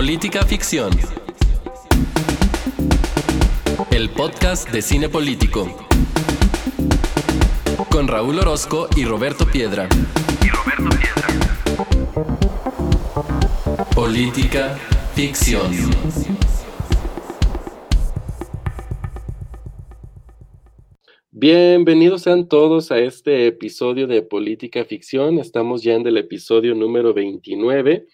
Política Ficción. El podcast de cine político. Con Raúl Orozco y Roberto Piedra. Y Roberto Piedra. Política Ficción. Bienvenidos sean todos a este episodio de Política Ficción. Estamos ya en el episodio número 29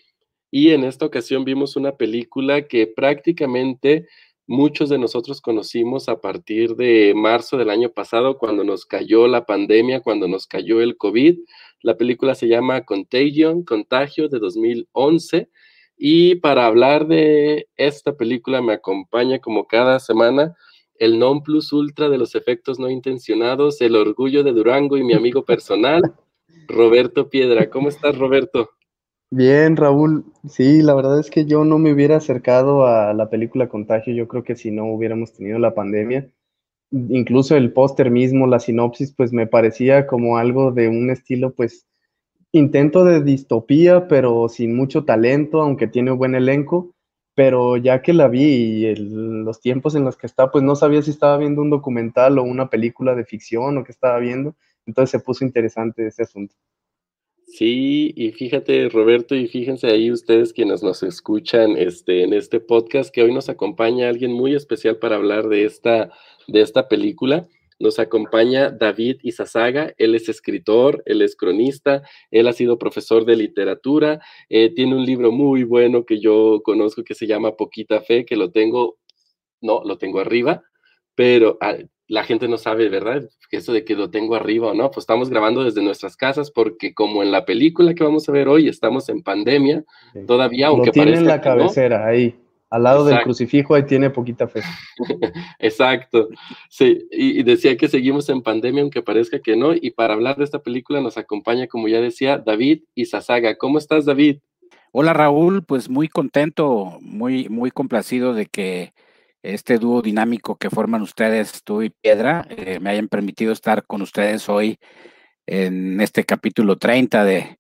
y en esta ocasión vimos una película que prácticamente muchos de nosotros conocimos a partir de marzo del año pasado, cuando nos cayó la pandemia, cuando nos cayó el COVID. La película se llama Contagion, Contagio de 2011. Y para hablar de esta película me acompaña como cada semana el non plus ultra de los efectos no intencionados, el orgullo de Durango y mi amigo personal, Roberto Piedra. ¿Cómo estás, Roberto? Bien, Raúl. Sí, la verdad es que yo no me hubiera acercado a la película Contagio. Yo creo que si no hubiéramos tenido la pandemia, incluso el póster mismo, la sinopsis, pues me parecía como algo de un estilo, pues, intento de distopía, pero sin mucho talento, aunque tiene un buen elenco pero ya que la vi y los tiempos en los que está, pues no sabía si estaba viendo un documental o una película de ficción o qué estaba viendo, entonces se puso interesante ese asunto. Sí, y fíjate Roberto, y fíjense ahí ustedes quienes nos escuchan este, en este podcast, que hoy nos acompaña alguien muy especial para hablar de esta, de esta película. Nos acompaña David Izazaga, él es escritor, él es cronista, él ha sido profesor de literatura, eh, tiene un libro muy bueno que yo conozco que se llama Poquita Fe, que lo tengo, no, lo tengo arriba, pero ah, la gente no sabe, ¿verdad? Que eso de que lo tengo arriba o no, pues estamos grabando desde nuestras casas porque como en la película que vamos a ver hoy estamos en pandemia, todavía, aunque lo tiene en la cabecera ahí. Al lado del crucifijo ahí tiene poquita fe. Exacto. Sí, y, decía que seguimos en pandemia, aunque parezca que no. Y para hablar de esta película nos acompaña, como ya decía, David Izazaga. ¿Cómo estás, David? Hola, Raúl. Pues muy contento, muy, muy complacido de que este dúo dinámico que forman ustedes, tú y Piedra, eh, me hayan permitido estar con ustedes hoy en este capítulo 30 de,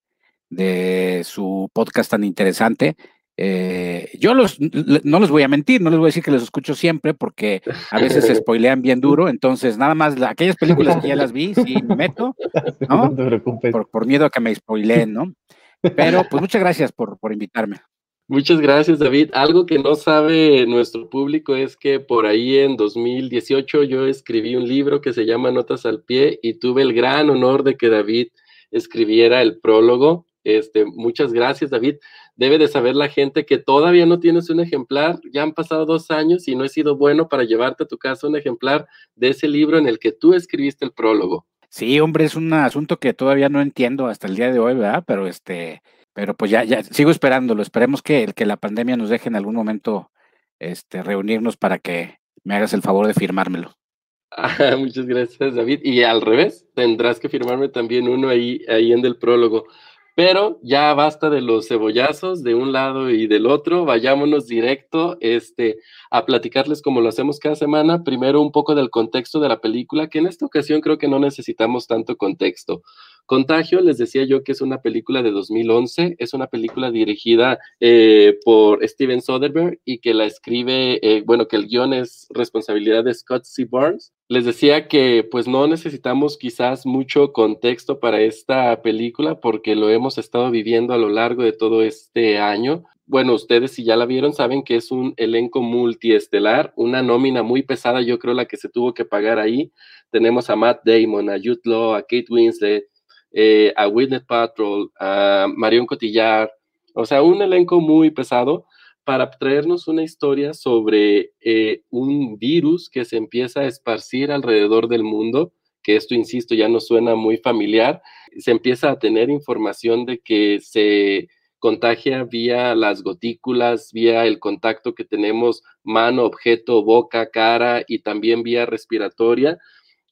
de su podcast tan interesante. Eh, yo los, no les voy a mentir, no les voy a decir que los escucho siempre porque a veces se spoilean bien duro, entonces nada más aquellas películas que ya las vi, sí me meto, ¿no? por, miedo a que me spoileen, ¿no? Pero pues muchas gracias por, por invitarme. Muchas gracias, David. Algo que no sabe nuestro público es que por ahí en 2018 yo escribí un libro que se llama Notas al Pie y tuve el gran honor de que David escribiera el prólogo. Este, muchas gracias, David debe de saber la gente que todavía no tienes un ejemplar, ya han pasado dos años y no he sido bueno para llevarte a tu casa un ejemplar de ese libro en el que tú escribiste el prólogo. Sí, hombre, es un asunto que todavía no entiendo hasta el día de hoy, ¿verdad? Pero este, pero pues ya, ya sigo esperándolo. Esperemos que, que la pandemia nos deje en algún momento este, reunirnos para que me hagas el favor de firmármelo. Muchas gracias, David. Y al revés, tendrás que firmarme también uno ahí, ahí en el prólogo. Pero ya basta de los cebollazos de un lado y del otro, vayámonos directo este, a platicarles como lo hacemos cada semana. Primero un poco del contexto de la película, que en esta ocasión creo que no necesitamos tanto contexto. Contagio, les decía yo que es una película de 2011, es una película dirigida eh, por Steven Soderbergh y que la escribe, eh, bueno, que el guion es responsabilidad de Scott C. Barnes. Les decía que pues no necesitamos quizás mucho contexto para esta película porque lo hemos estado viviendo a lo largo de todo este año. Bueno, ustedes si ya la vieron saben que es un elenco multiestelar, una nómina muy pesada, yo creo la que se tuvo que pagar ahí. Tenemos a Matt Damon, a Jude Law, a Kate Winslet, eh, a Witness Patrol, a Marion Cotillar, o sea, un elenco muy pesado para traernos una historia sobre eh, un virus que se empieza a esparcir alrededor del mundo, que esto, insisto, ya no suena muy familiar, se empieza a tener información de que se contagia vía las gotículas, vía el contacto que tenemos mano, objeto, boca, cara y también vía respiratoria.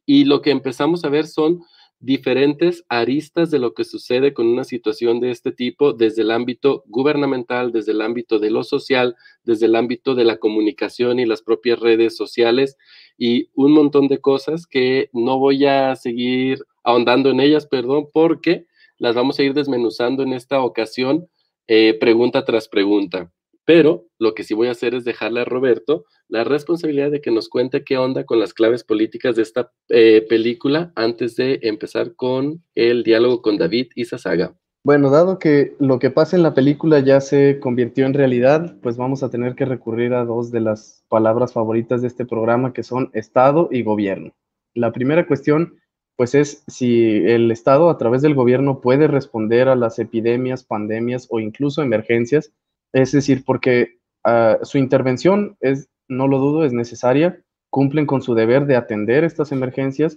Y lo que empezamos a ver son diferentes aristas de lo que sucede con una situación de este tipo desde el ámbito gubernamental, desde el ámbito de lo social, desde el ámbito de la comunicación y las propias redes sociales y un montón de cosas que no voy a seguir ahondando en ellas, perdón, porque las vamos a ir desmenuzando en esta ocasión eh, pregunta tras pregunta. Pero lo que sí voy a hacer es dejarle a Roberto la responsabilidad de que nos cuente qué onda con las claves políticas de esta eh, película antes de empezar con el diálogo con David y Sasaga. Bueno, dado que lo que pasa en la película ya se convirtió en realidad, pues vamos a tener que recurrir a dos de las palabras favoritas de este programa, que son Estado y gobierno. La primera cuestión, pues es si el Estado a través del gobierno puede responder a las epidemias, pandemias o incluso emergencias, es decir, porque uh, su intervención es, no lo dudo, es necesaria, cumplen con su deber de atender estas emergencias,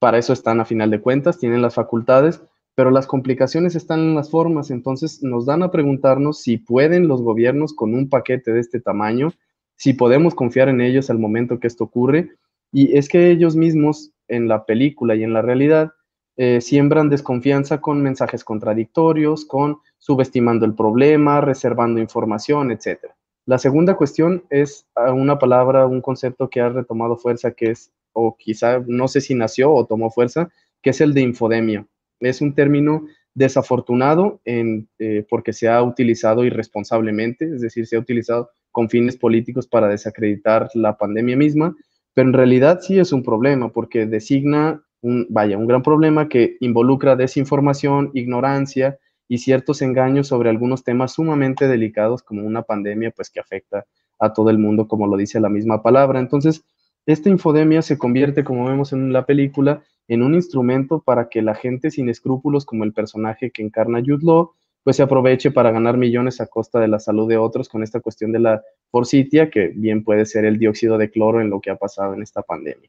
para eso están a final de cuentas, tienen las facultades, pero las complicaciones están en las formas, entonces nos dan a preguntarnos si pueden los gobiernos con un paquete de este tamaño, si podemos confiar en ellos al momento que esto ocurre, y es que ellos mismos en la película y en la realidad eh, siembran desconfianza con mensajes contradictorios, con subestimando el problema, reservando información, etc. La segunda cuestión es ah, una palabra, un concepto que ha retomado fuerza, que es, o quizá no sé si nació o tomó fuerza, que es el de infodemia es un término desafortunado eh, porque se ha utilizado irresponsablemente, es decir, se ha utilizado con fines políticos para desacreditar la pandemia misma, pero en realidad sí es un problema porque designa un, vaya, un gran problema que involucra desinformación, ignorancia y ciertos engaños sobre algunos temas sumamente delicados como una pandemia pues que afecta a todo el mundo como lo dice la misma palabra. Entonces, esta infodemia se convierte, como vemos en la película, en un instrumento para que la gente sin escrúpulos, como el personaje que encarna Jude Law, pues se aproveche para ganar millones a costa de la salud de otros con esta cuestión de la forcitia, que bien puede ser el dióxido de cloro en lo que ha pasado en esta pandemia.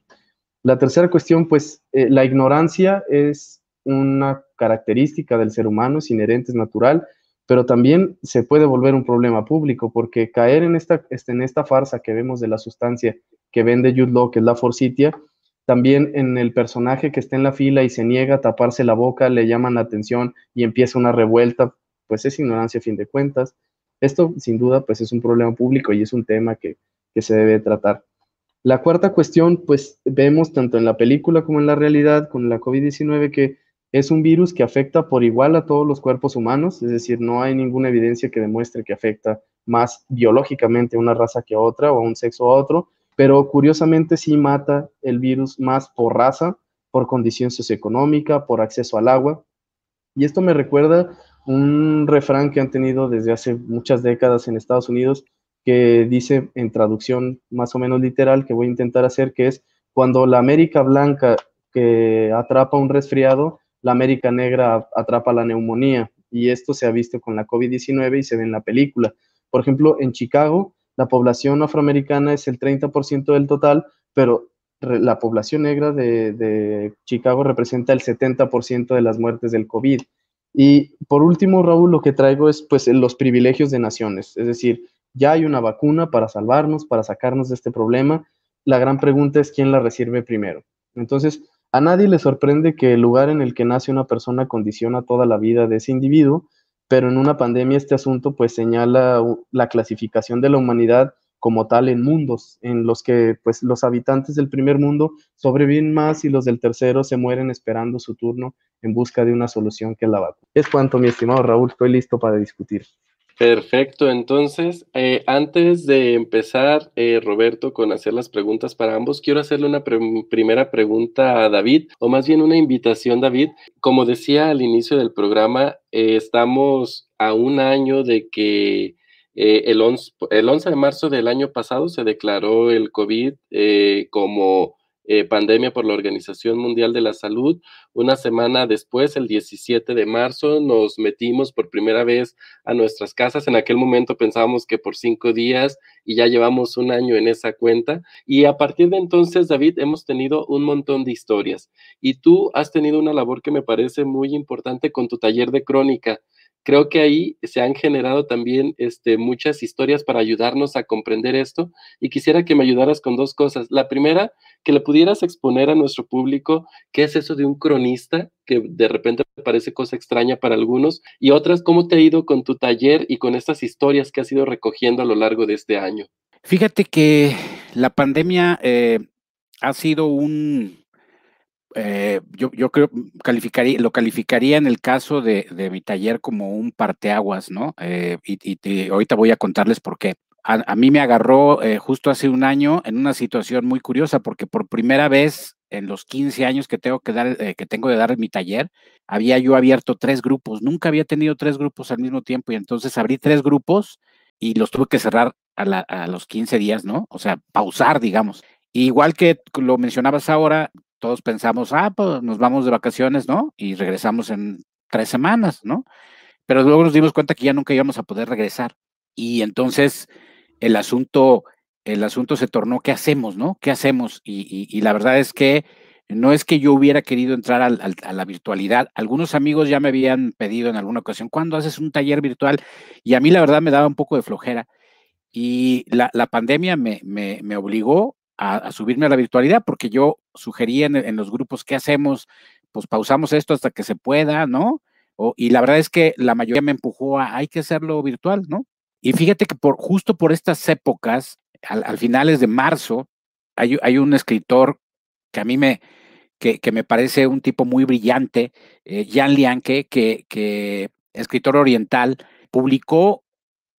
La tercera cuestión, pues eh, la ignorancia es una característica del ser humano, es inherente, es natural, pero también se puede volver un problema público, porque caer en esta, en esta farsa que vemos de la sustancia que vende Jude Law, que es la forcitia, también en el personaje que está en la fila y se niega a taparse la boca, le llaman la atención y empieza una revuelta, pues es ignorancia a fin de cuentas. Esto sin duda pues es un problema público y es un tema que, que se debe tratar. La cuarta cuestión, pues vemos tanto en la película como en la realidad con la COVID-19 que es un virus que afecta por igual a todos los cuerpos humanos, es decir, no hay ninguna evidencia que demuestre que afecta más biológicamente a una raza que a otra o a un sexo a otro, pero curiosamente sí mata el virus más por raza, por condición socioeconómica, por acceso al agua. Y esto me recuerda un refrán que han tenido desde hace muchas décadas en Estados Unidos, que dice en traducción más o menos literal, que voy a intentar hacer, que es cuando la América blanca que atrapa un resfriado, la América negra atrapa la neumonía. Y esto se ha visto con la COVID-19 y se ve en la película. Por ejemplo, en Chicago, la población afroamericana es el 30% del total, pero la población negra de, Chicago representa el 70% de las muertes del COVID. Y por último, Raúl, lo que traigo es pues los privilegios de naciones, es decir, ya hay una vacuna para salvarnos, para sacarnos de este problema. La gran pregunta es quién la recibe primero. Entonces, a nadie le sorprende que el lugar en el que nace una persona condiciona toda la vida de ese individuo pero en una pandemia este asunto pues señala la clasificación de la humanidad como tal en mundos, en los que pues los habitantes del primer mundo sobreviven más y los del tercero se mueren esperando su turno en busca de una solución que la vacuna. Es cuanto, mi estimado Raúl, estoy listo para discutir. Perfecto, entonces, eh, antes de empezar, eh, Roberto, con hacer las preguntas para ambos, quiero hacerle una primera pregunta a David, o más bien una invitación, David. Como decía al inicio del programa, eh, estamos a un año de que el 11, el, 11, de marzo del año pasado se declaró el COVID como eh, pandemia por la Organización Mundial de la Salud. Una semana después, el 17 de marzo, nos metimos por primera vez a nuestras casas. En aquel momento pensábamos que por cinco días y ya llevamos un año en esa cuenta. Y a partir de entonces, David, hemos tenido un montón de historias. Y tú has tenido una labor que me parece muy importante con tu taller de crónica creo que ahí se han generado también este, muchas historias para ayudarnos a comprender esto y quisiera que me ayudaras con dos cosas. La primera, que le pudieras exponer a nuestro público qué es eso de un cronista, que de repente parece cosa extraña para algunos, y otras, cómo te ha ido con tu taller y con estas historias que has ido recogiendo a lo largo de este año. Fíjate que la pandemia eh, ha sido un, eh, yo, yo, creo, calificaría, lo calificaría en el caso de, de mi taller como un parteaguas, ¿no? Eh, y, ahorita voy a contarles por qué. A, mí me agarró eh, justo hace un año en una situación muy curiosa, porque por primera vez en los 15 años que tengo que dar, que tengo de dar mi taller, había yo abierto tres grupos. Nunca había tenido tres grupos al mismo tiempo y entonces abrí tres grupos y los tuve que cerrar a los 15 días, ¿no? O sea, pausar, digamos. Igual que lo mencionabas ahora, todos pensamos, ah, pues nos vamos de vacaciones, ¿no? Y regresamos en tres semanas, ¿no? Pero luego nos dimos cuenta que ya nunca íbamos a poder regresar. Y entonces el asunto, el asunto se tornó, ¿qué hacemos, no? ¿Qué hacemos? Y, la verdad es que no es que yo hubiera querido entrar a la virtualidad. Algunos amigos ya me habían pedido en alguna ocasión, ¿cuándo haces un taller virtual? Y a mí la verdad me daba un poco de flojera. Y la, pandemia me, me obligó a, subirme a la virtualidad porque yo sugería en, en, los grupos, ¿qué hacemos? Pues pausamos esto hasta que se pueda, ¿no? O, y la verdad es que la mayoría me empujó a, hay que hacerlo virtual, ¿no? Y fíjate que por, justo por estas épocas, al, al finales de marzo, hay, hay, un escritor que a mí me, que, que me parece un tipo muy brillante, eh, Jan Lianke, que, que, escritor oriental, publicó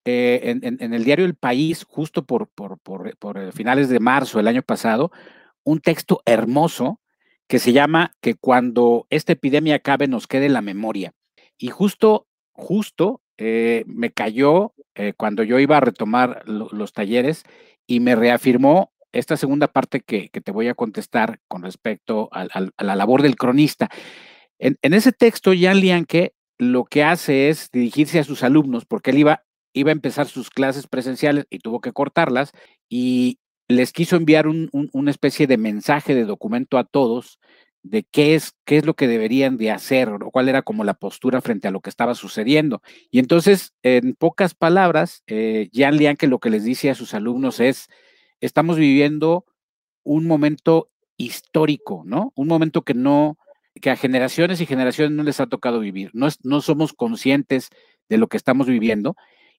eh, en, el diario El País, justo por, por, por, por, finales de marzo del año pasado, un texto hermoso que se llama Que cuando esta epidemia acabe nos quede la memoria. Y justo, justo eh, me cayó eh, cuando yo iba a retomar lo, los talleres y me reafirmó esta segunda parte que, que, te voy a contestar con respecto a, a, a la labor del cronista. En, en, ese texto, Jan Lianke lo que hace es dirigirse a sus alumnos, porque él iba iba a empezar sus clases presenciales y tuvo que cortarlas y les quiso enviar un, un, una especie de mensaje de documento a todos de qué es, qué es lo que deberían de hacer o cuál era como la postura frente a lo que estaba sucediendo. Y entonces, en pocas palabras, eh, Jan Lianke lo que les dice a sus alumnos es, estamos viviendo un momento histórico, ¿no? Un momento que no, que a generaciones y generaciones no les ha tocado vivir. No, es, no somos conscientes de lo que estamos viviendo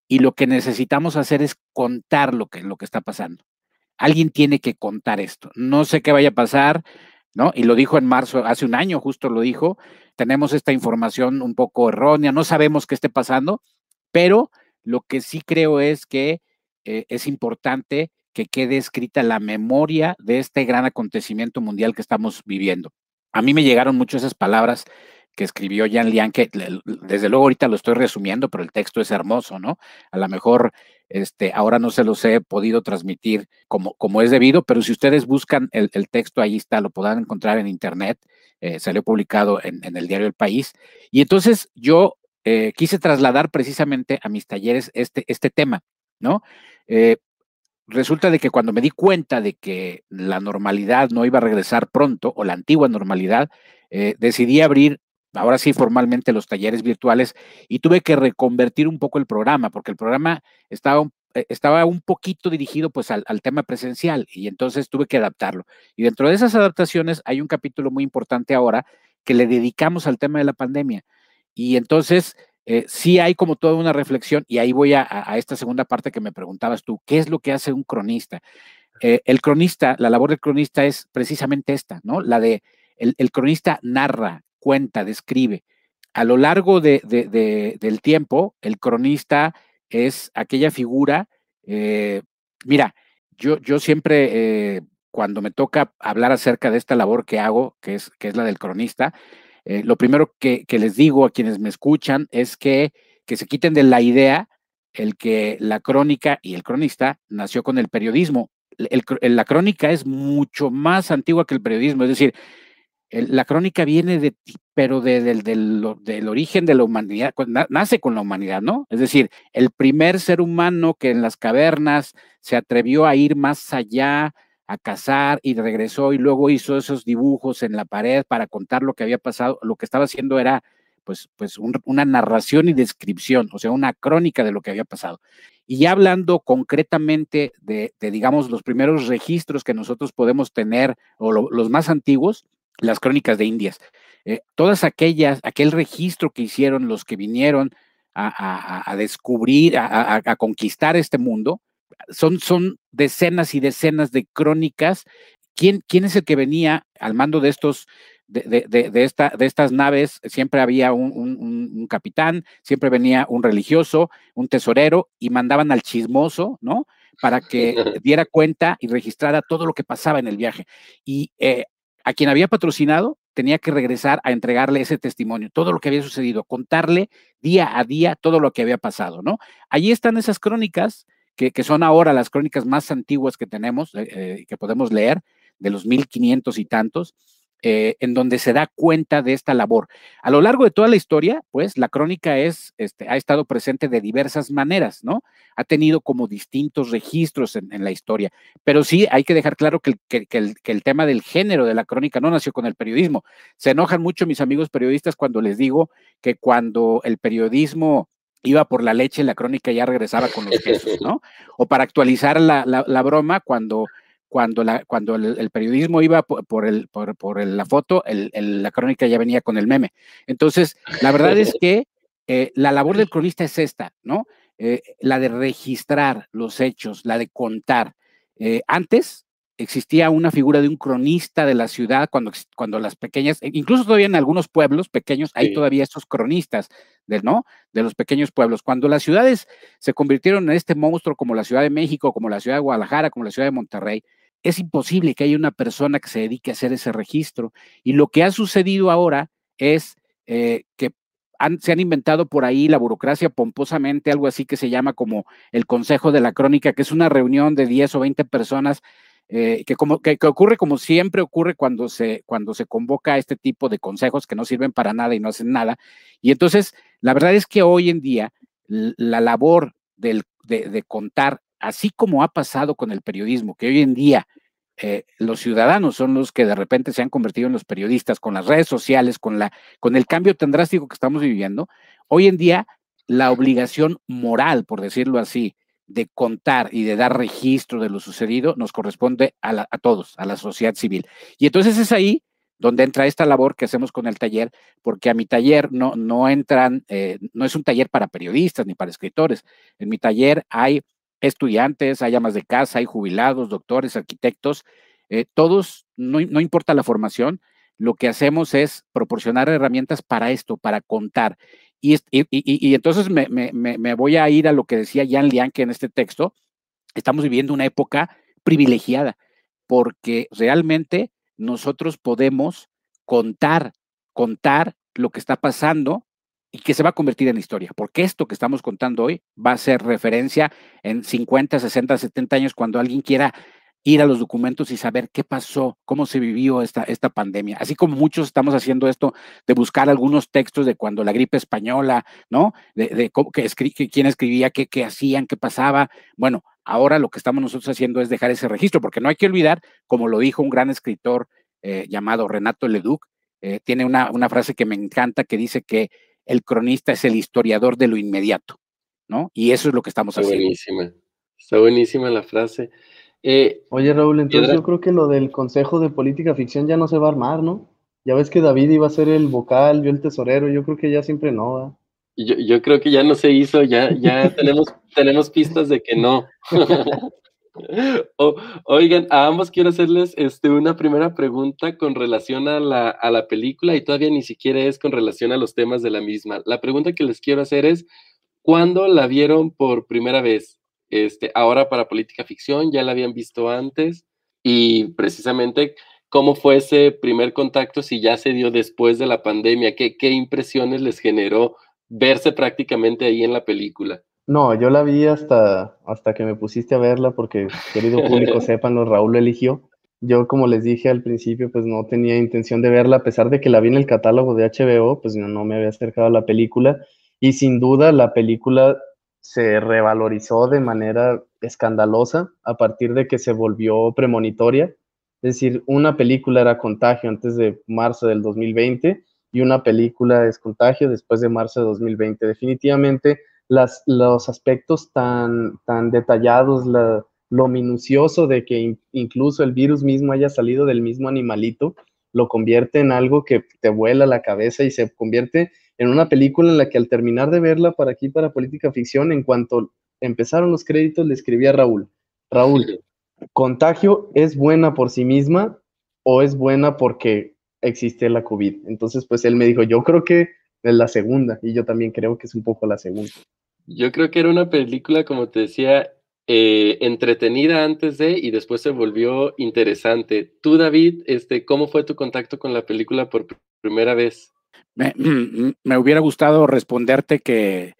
y lo que necesitamos hacer es contar lo que, lo que está pasando. Alguien tiene que contar esto. No sé qué vaya a pasar, ¿no? Y lo dijo en marzo, hace un año justo lo dijo. Tenemos esta información un poco errónea, no sabemos qué esté pasando, pero lo que sí creo es que eh, es importante que quede escrita la memoria de este gran acontecimiento mundial que estamos viviendo. A mí me llegaron mucho esas palabras que escribió Jan Lian, que desde luego ahorita lo estoy resumiendo, pero el texto es hermoso, ¿no? A lo mejor este, ahora no se los he podido transmitir como, como es debido, pero si ustedes buscan el, texto, ahí está, lo podrán encontrar en internet, eh, salió publicado en, el diario El País. Y entonces yo eh, quise trasladar precisamente a mis talleres este, este tema, ¿no? Eh, resulta de que cuando me di cuenta de que la normalidad no iba a regresar pronto, o la antigua normalidad, decidí abrir ahora sí formalmente los talleres virtuales y tuve que reconvertir un poco el programa porque el programa estaba un, eh, estaba un poquito dirigido pues al, tema presencial y entonces tuve que adaptarlo. Y dentro de esas adaptaciones hay un capítulo muy importante ahora que le dedicamos al tema de la pandemia. Y entonces eh, sí hay como toda una reflexión y ahí voy a, esta segunda parte que me preguntabas tú, ¿qué es lo que hace un cronista? Eh, el cronista, la labor del cronista es precisamente esta, ¿no? La de el cronista narra, cuenta, describe. A lo largo de, de, de, del tiempo, el cronista es aquella figura, eh, mira, yo, yo siempre, eh, cuando me toca hablar acerca de esta labor que hago, que es, que es la del cronista, eh, lo primero que, que, les digo a quienes me escuchan es que, que se quiten de la idea el que la crónica y el cronista nació con el periodismo. La crónica es mucho más antigua que el periodismo, es decir, la crónica viene de, pero de, de, del, origen de la humanidad, nace con la humanidad, ¿no? Es decir, el primer ser humano que en las cavernas se atrevió a ir más allá, a cazar y regresó y luego hizo esos dibujos en la pared para contar lo que había pasado, lo que estaba haciendo era pues, pues un, una narración y descripción, o sea, una crónica de lo que había pasado. Y ya hablando concretamente de, digamos, los primeros registros que nosotros podemos tener, o lo, los más antiguos, las crónicas de Indias. Eh, todas aquellas, aquel registro que hicieron los que vinieron a, a, a descubrir, a, a, conquistar este mundo, son, son decenas y decenas de crónicas. ¿Quién, ¿Quién es el que venía al mando de estos, de, esta, de estas naves siempre había un, capitán, siempre venía un religioso, un tesorero y mandaban al chismoso, ¿no? Para que diera cuenta y registrara todo lo que pasaba en el viaje. Y eh, a quien había patrocinado tenía que regresar a entregarle ese testimonio, todo lo que había sucedido, contarle día a día todo lo que había pasado, ¿no? Allí están esas crónicas que, son ahora las crónicas más antiguas que tenemos, eh, eh, que podemos leer, de los 1500 y tantos, eh, en donde se da cuenta de esta labor. A lo largo de toda la historia, pues la crónica es, este, ha estado presente de diversas maneras, ¿no? Ha tenido como distintos registros en, la historia, pero sí hay que dejar claro que, el, tema del género de la crónica no nació con el periodismo. Se enojan mucho mis amigos periodistas cuando les digo que cuando el periodismo iba por la leche, la crónica ya regresaba con los quesos, ¿no? O para actualizar la, la broma, cuando cuando, la, cuando el, periodismo iba por, el, por, la foto, la crónica ya venía con el meme. Entonces, la verdad es que eh, la labor del cronista es esta, ¿no? Eh, la de registrar los hechos, la de contar. Eh, antes existía una figura de un cronista de la ciudad cuando, cuando las pequeñas, e incluso todavía en algunos pueblos pequeños, hay todavía esos cronistas de, ¿no? de los pequeños pueblos. Cuando las ciudades se convirtieron en este monstruo como la Ciudad de México, como la Ciudad de Guadalajara, como la Ciudad de Monterrey, es imposible que haya una persona que se dedique a hacer ese registro. Y lo que ha sucedido ahora es eh, que se han inventado por ahí la burocracia pomposamente, algo así que se llama como el Consejo de la Crónica, que es una reunión de 10 o 20 personas eh, que, como, que, ocurre como siempre ocurre cuando se, cuando se convoca a este tipo de consejos que no sirven para nada y no hacen nada. Y entonces, la verdad es que hoy en día la labor del, de contar así como ha pasado con el periodismo, que hoy en día eh, los ciudadanos son los que de repente se han convertido en los periodistas con las redes sociales, con, la, con el cambio tan drástico que estamos viviendo, hoy en día la obligación moral, por decirlo así, de contar y de dar registro de lo sucedido nos corresponde a, todos, a la sociedad civil. Y entonces es ahí donde entra esta labor que hacemos con el taller, porque a mi taller no, no entran, eh, no es un taller para periodistas ni para escritores. En mi taller hay estudiantes, hay amas de casa, hay jubilados, doctores, arquitectos, eh, todos, no, importa la formación, lo que hacemos es proporcionar herramientas para esto, para contar. Y, entonces me, me, voy a ir a lo que decía Jan Lianke en este texto. Estamos viviendo una época privilegiada porque realmente nosotros podemos contar, contar lo que está pasando y que se va a convertir en historia, porque esto que estamos contando hoy va a ser referencia en 50, 60, 70 años cuando alguien quiera ir a los documentos y saber qué pasó, cómo se vivió esta, esta pandemia. Así como muchos estamos haciendo esto de buscar algunos textos de cuando la gripe española, ¿no? De, quién escribía, qué, qué hacían, qué pasaba. Bueno, ahora lo que estamos nosotros haciendo es dejar ese registro, porque no hay que olvidar, como lo dijo un gran escritor eh, llamado Renato Leduc, eh, tiene una, una frase que me encanta que dice que el cronista es el historiador de lo inmediato, ¿no? Y eso es lo que estamos Está haciendo. Buenísima, está buenísima la frase. Eh, Oye, Raúl, entonces yo creo que lo del Consejo de Política Ficción ya no se va a armar, ¿no? Ya ves que David iba a ser el vocal, yo el tesorero, yo creo que ya siempre no. Yo, yo, creo que ya no se hizo, ya, ya tenemos, tenemos pistas de que no. oigan, a ambos quiero hacerles este, una primera pregunta con relación a la, a la película y todavía ni siquiera es con relación a los temas de la misma. La pregunta que les quiero hacer es, ¿cuándo la vieron por primera vez? Este, ahora para política ficción, ya la habían visto antes y precisamente cómo fue ese primer contacto, si ya se dio después de la pandemia, qué, qué impresiones les generó verse prácticamente ahí en la película. No, yo la vi hasta, hasta que me pusiste a verla porque, querido público, sepanlo, Raúl eligió. Yo, como les dije al principio, pues no tenía intención de verla, a pesar de que la vi en el catálogo de HBO, pues no, me había acercado a la película. Y sin duda la película se revalorizó de manera escandalosa a partir de que se volvió premonitoria. Es decir, una película era contagio antes de marzo del 2020 y una película es contagio después de marzo de 2020. Definitivamente los aspectos tan, tan detallados, lo minucioso de que incluso el virus mismo haya salido del mismo animalito, lo convierte en algo que te vuela la cabeza y se convierte en una película en la que al terminar de verla para aquí, para Política Ficción, en cuanto empezaron los créditos, le escribí a Raúl, Raúl, ¿contagio es buena por sí misma o es buena porque existe la COVID. Entonces, pues él me dijo, yo creo que es la segunda, y yo también creo que es un poco la segunda. Yo creo que era una película, como te decía, eh, entretenida antes de y después se volvió interesante. Tú, David, este, ¿cómo fue tu contacto con la película por primera vez? Me, me hubiera gustado responderte que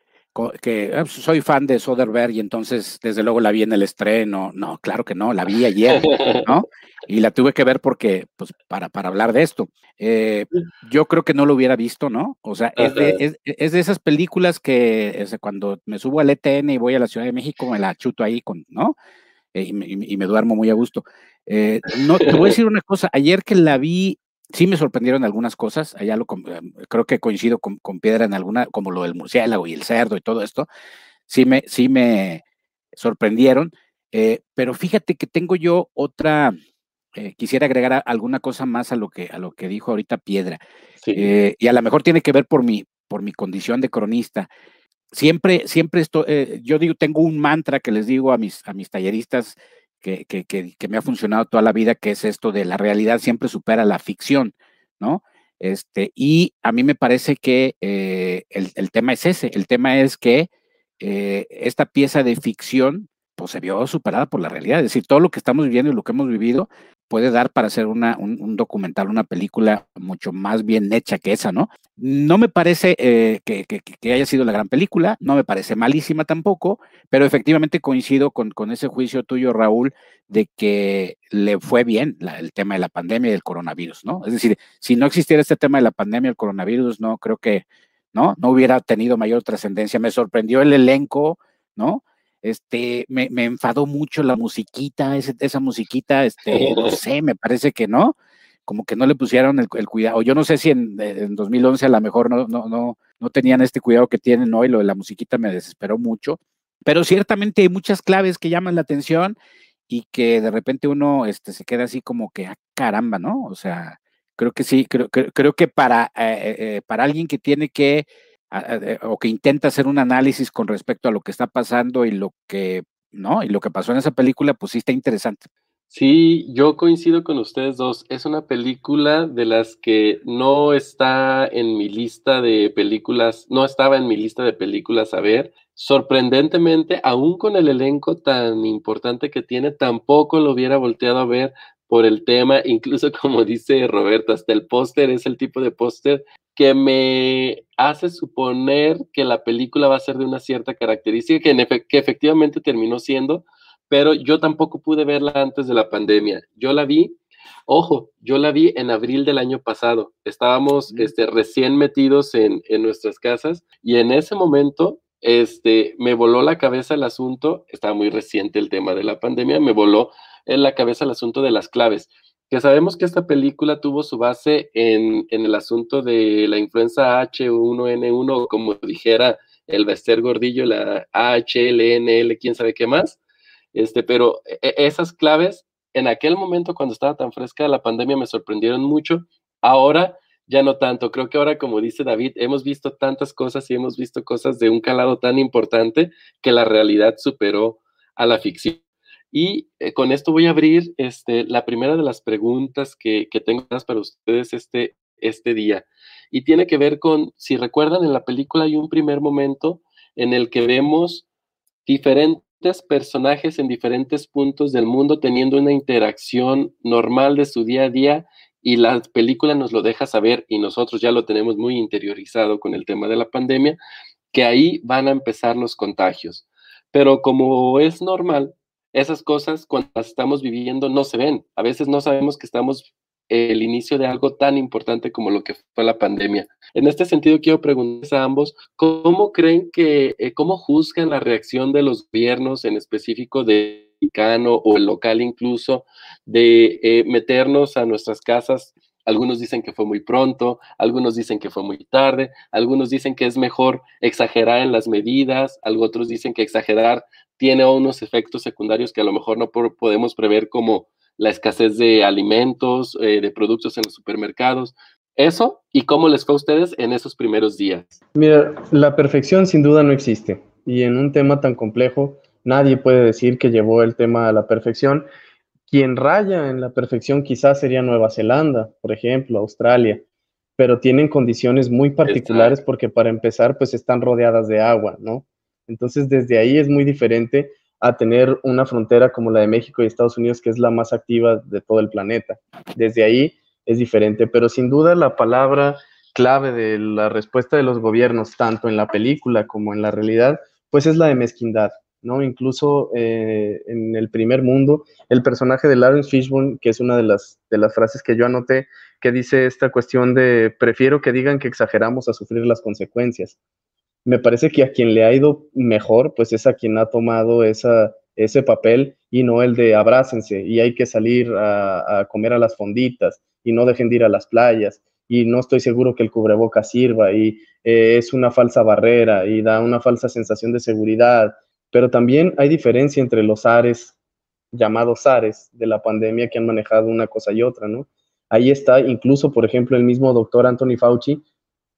que ah, pues, soy fan de Soderbergh y entonces desde luego la vi en el estreno. No, claro que no, la vi ayer, ¿no? Y la tuve que ver porque, pues, para, para hablar de esto. Eh, yo creo que no lo hubiera visto, ¿no? O sea, es de, es, de esas películas que cuando me subo al ETN y voy a la Ciudad de México, me la chuto ahí con, ¿no? Eh, y, me, y, me, duermo muy a gusto. Eh, no, te voy a decir una cosa, ayer que la vi sí me sorprendieron algunas cosas, allá lo em, creo que coincido con, Piedra en alguna, como lo del murciélago y el cerdo y todo esto, sí me, sí me sorprendieron, pero fíjate que tengo yo otra, eh, quisiera agregar alguna cosa más a lo que, a lo que dijo ahorita Piedra, eh, y a lo mejor tiene que ver por mi, por mi condición de cronista. Siempre, siempre esto, yo digo, tengo un mantra que les digo a mis, a mis talleristas que, que, que, me ha funcionado toda la vida, que es esto de la realidad siempre supera la ficción, ¿no? Este, y a mí me parece que eh, el, el, tema es ese, el tema es que eh, esta pieza de ficción pues se vio superada por la realidad, es decir, todo lo que estamos viviendo y lo que hemos vivido puede dar para hacer una, un, documental, una película mucho más bien hecha que esa, ¿no? No me parece eh, que, que, haya sido la gran película, no me parece malísima tampoco, pero efectivamente coincido con, con ese juicio tuyo, Raúl, de que le fue bien el tema de la pandemia y del coronavirus, ¿no? Es decir, si no existiera este tema de la pandemia y el coronavirus, no creo que, ¿no? No hubiera tenido mayor trascendencia. Me sorprendió el elenco, ¿no? Este, me, me enfadó mucho la musiquita, esa musiquita, este, no sé, me parece que no, como que no le pusieron el, cuidado, yo no sé si en, en, 2011 a lo mejor no, no, no, no tenían este cuidado que tienen hoy, lo de la musiquita me desesperó mucho, pero ciertamente hay muchas claves que llaman la atención y que de repente uno este, se queda así como que, ah, caramba, ¿no? O sea, creo que sí, creo, creo, creo que para, eh, eh, para alguien que tiene que o que intenta hacer un análisis con respecto a lo que está pasando y lo que, ¿no? Y lo que pasó en esa película, pues sí está interesante. Sí, yo coincido con ustedes dos. Es una película de las que no está en mi lista de películas, no estaba en mi lista de películas a ver. Sorprendentemente, aún con el elenco tan importante que tiene, tampoco lo hubiera volteado a ver por el tema, incluso como dice Roberto, hasta el póster es el tipo de póster que me hace suponer que la película va a ser de una cierta característica, que, que efectivamente terminó siendo, pero yo tampoco pude verla antes de la pandemia. Yo la vi, ojo, yo la vi en abril del año pasado. Estábamos este, recién metidos en, en nuestras casas y en ese momento este, me voló la cabeza el asunto, estaba muy reciente el tema de la pandemia, me voló en la cabeza el asunto de las claves que sabemos que esta película tuvo su base en, el asunto de la influenza H1N1, o como dijera el Bester Gordillo, la AHLNL, quién sabe qué más. Este, pero e, e, esas claves, en aquel momento cuando estaba tan fresca la pandemia, me sorprendieron mucho. Ahora ya no tanto. Creo que ahora, como dice David, hemos visto tantas cosas y hemos visto cosas de un calado tan importante que la realidad superó a la ficción. Y eh, con esto voy a abrir este, la primera de las preguntas que, que tengo para ustedes este, este día. Y tiene que ver con, si recuerdan, en la película hay un primer momento en el que vemos diferentes personajes en diferentes puntos del mundo teniendo una interacción normal de su día a día y la película nos lo deja saber y nosotros ya lo tenemos muy interiorizado con el tema de la pandemia, que ahí van a empezar los contagios. Pero como es normal, esas cosas cuando las estamos viviendo no se ven. A veces no sabemos que estamos el inicio de algo tan importante como lo que fue la pandemia. En este sentido, quiero preguntarles a ambos, ¿cómo creen que, eh, cómo juzgan la reacción de los gobiernos, en específico de mexicano o el local incluso, de eh, meternos a nuestras casas? Algunos dicen que fue muy pronto, algunos dicen que fue muy tarde, algunos dicen que es mejor exagerar en las medidas, otros dicen que exagerar tiene unos efectos secundarios que a lo mejor no podemos prever como la escasez de alimentos, eh, de productos en los supermercados. Eso y cómo les fue a ustedes en esos primeros días. Mira, la perfección sin duda no existe y en un tema tan complejo nadie puede decir que llevó el tema a la perfección. Quien raya en la perfección quizás sería Nueva Zelanda, por ejemplo, Australia, pero tienen condiciones muy particulares porque para empezar, pues están rodeadas de agua, ¿no? Entonces, desde ahí es muy diferente a tener una frontera como la de México y Estados Unidos, que es la más activa de todo el planeta. Desde ahí es diferente, pero sin duda la palabra clave de la respuesta de los gobiernos, tanto en la película como en la realidad, pues es la de mezquindad, ¿no? Incluso eh, en el primer mundo, el personaje de Lawrence Fishburne, que es una de las, de las frases que yo anoté, que dice esta cuestión de prefiero que digan que exageramos a sufrir las consecuencias me parece que a quien le ha ido mejor, pues es a quien ha tomado esa, ese papel y no el de abrácense y hay que salir a, comer a las fonditas y no dejen de ir a las playas y no estoy seguro que el cubreboca sirva y eh, es una falsa barrera y da una falsa sensación de seguridad. Pero también hay diferencia entre los ares, llamados ares de la pandemia que han manejado una cosa y otra, ¿no? Ahí está incluso, por ejemplo, el mismo doctor Anthony Fauci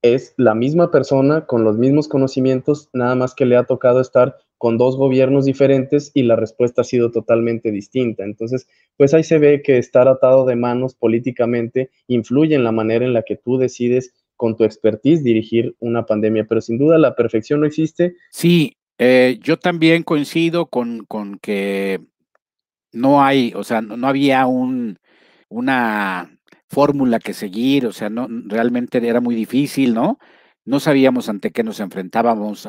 es la misma persona con los mismos conocimientos, nada más que le ha tocado estar con dos gobiernos diferentes y la respuesta ha sido totalmente distinta. Entonces, pues ahí se ve que estar atado de manos políticamente influye en la manera en la que tú decides con tu expertise dirigir una pandemia, pero sin duda la perfección no existe. Sí, eh, yo también coincido con, con, que no hay, o sea, no había un, una fórmula que seguir, o sea, no, realmente era muy difícil, ¿no? No sabíamos ante qué nos enfrentábamos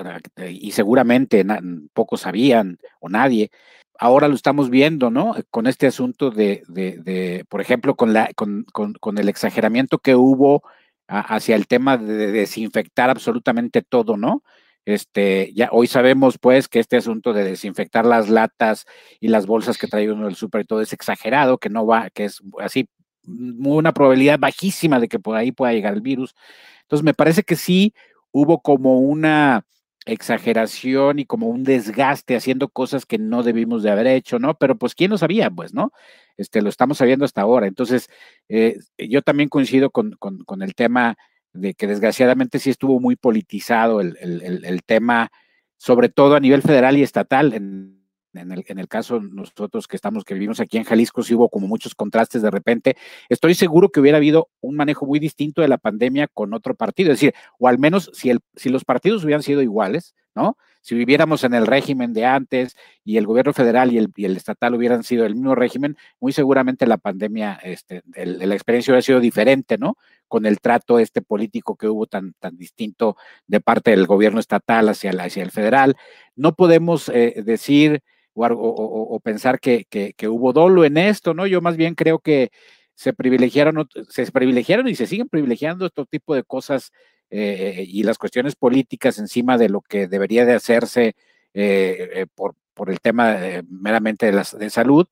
y seguramente pocos sabían o nadie. Ahora lo estamos viendo, ¿no? Con este asunto de, de, por ejemplo, con, la, con, con, el exageramiento que hubo hacia el tema de desinfectar absolutamente todo, ¿no? Este, ya hoy sabemos pues que este asunto de desinfectar las latas y las bolsas que trae uno del súper y todo es exagerado, que no va, que es así una probabilidad bajísima de que por ahí pueda llegar el virus. Entonces, me parece que sí hubo como una exageración y como un desgaste haciendo cosas que no debimos de haber hecho, ¿no? Pero pues, ¿quién lo sabía? Pues, ¿no? Este, lo estamos sabiendo hasta ahora. Entonces, eh, yo también coincido con, con, el tema de que desgraciadamente sí estuvo muy politizado el, el, el tema, sobre todo a nivel federal y estatal. En, en el, en el caso nosotros que estamos, que vivimos aquí en Jalisco, sí hubo como muchos contrastes de repente. Estoy seguro que hubiera habido un manejo muy distinto de la pandemia con otro partido. Es decir, o al menos si, el, si los partidos hubieran sido iguales, ¿no? Si viviéramos en el régimen de antes y el gobierno federal y el, el estatal hubieran sido el mismo régimen, muy seguramente la pandemia, este, la experiencia hubiera sido diferente, ¿no? Con el trato este político que hubo tan, tan distinto de parte del gobierno estatal hacia, hacia el federal. No podemos eh, decir o, pensar que, hubo dolo en esto, ¿no? Yo más bien creo que se privilegiaron, se privilegiaron y se siguen privilegiando este tipo de cosas eh, y las cuestiones políticas encima de lo que debería de hacerse eh, eh, por, por, el tema meramente de, de salud.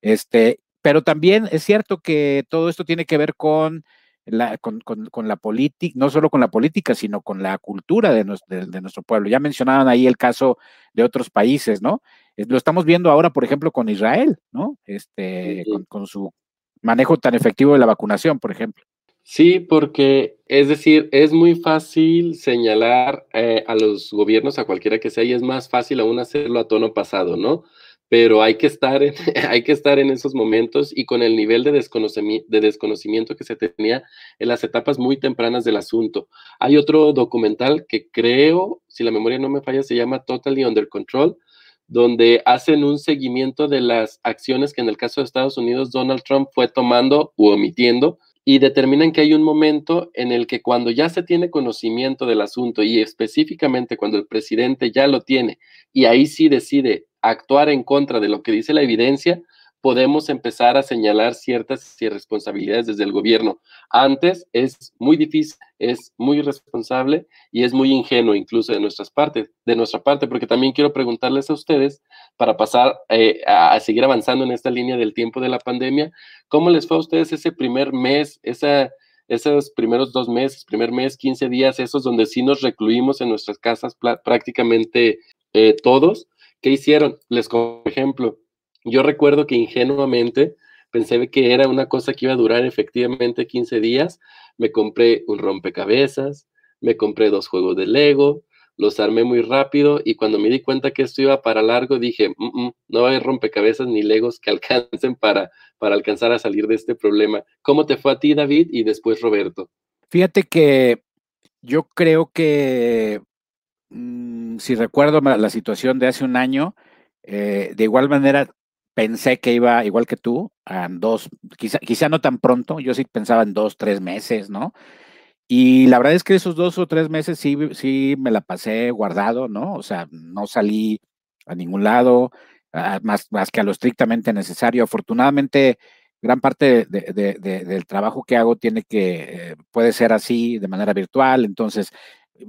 Este, pero también es cierto que todo esto tiene que ver con la, con, con, la política, no solo con la política, sino con la cultura de, de, nuestro pueblo. Ya mencionaban ahí el caso de otros países, ¿no? Lo estamos viendo ahora, por ejemplo, con Israel, ¿no? Este, con, su manejo tan efectivo de la vacunación, por ejemplo. Sí, porque es decir, es muy fácil señalar eh, a los gobiernos, a cualquiera que sea, y es más fácil aún hacerlo a tono pasado, ¿no? Pero hay que estar en, hay que estar en esos momentos y con el nivel de desconocimiento, de desconocimiento que se tenía en las etapas muy tempranas del asunto. Hay otro documental que creo, si la memoria no me falla, se llama Totally Under Control, donde hacen un seguimiento de las acciones que en el caso de Estados Unidos Donald Trump fue tomando u omitiendo y determinan que hay un momento en el que cuando ya se tiene conocimiento del asunto y específicamente cuando el presidente ya lo tiene y ahí sí decide actuar en contra de lo que dice la evidencia, podemos empezar a señalar ciertas irresponsabilidades desde el gobierno. Antes es muy difícil, es muy irresponsable y es muy ingenuo incluso de nuestras partes, de nuestra parte, porque también quiero preguntarles a ustedes para pasar eh, a seguir avanzando en esta línea del tiempo de la pandemia, ¿cómo les fue a ustedes ese primer mes, esos primeros dos meses, primer mes, 15 días, esos donde sí nos recluimos en nuestras casas prácticamente eh, todos, ¿Qué hicieron? Les como ejemplo, yo recuerdo que ingenuamente pensé que era una cosa que iba a durar efectivamente 15 días. Me compré un rompecabezas, me compré dos juegos de Lego, los armé muy rápido y cuando me di cuenta que esto iba para largo, dije, mm, mm, no hay rompecabezas ni legos que alcancen para, para alcanzar a salir de este problema. ¿Cómo te fue a ti, David, y después Roberto? Fíjate que yo creo que, mm, si recuerdo la situación de hace un año, eh, de igual manera pensé que iba igual que tú, en dos, quizá, quizá no tan pronto, yo sí pensaba en dos, tres meses, ¿no? Y la verdad es que esos dos o tres meses sí, sí me la pasé guardado, ¿no? O sea, no salí a ningún lado, ah, más, más que a lo estrictamente necesario. Afortunadamente, gran parte del trabajo que hago tiene que, eh, puede ser así de manera virtual, entonces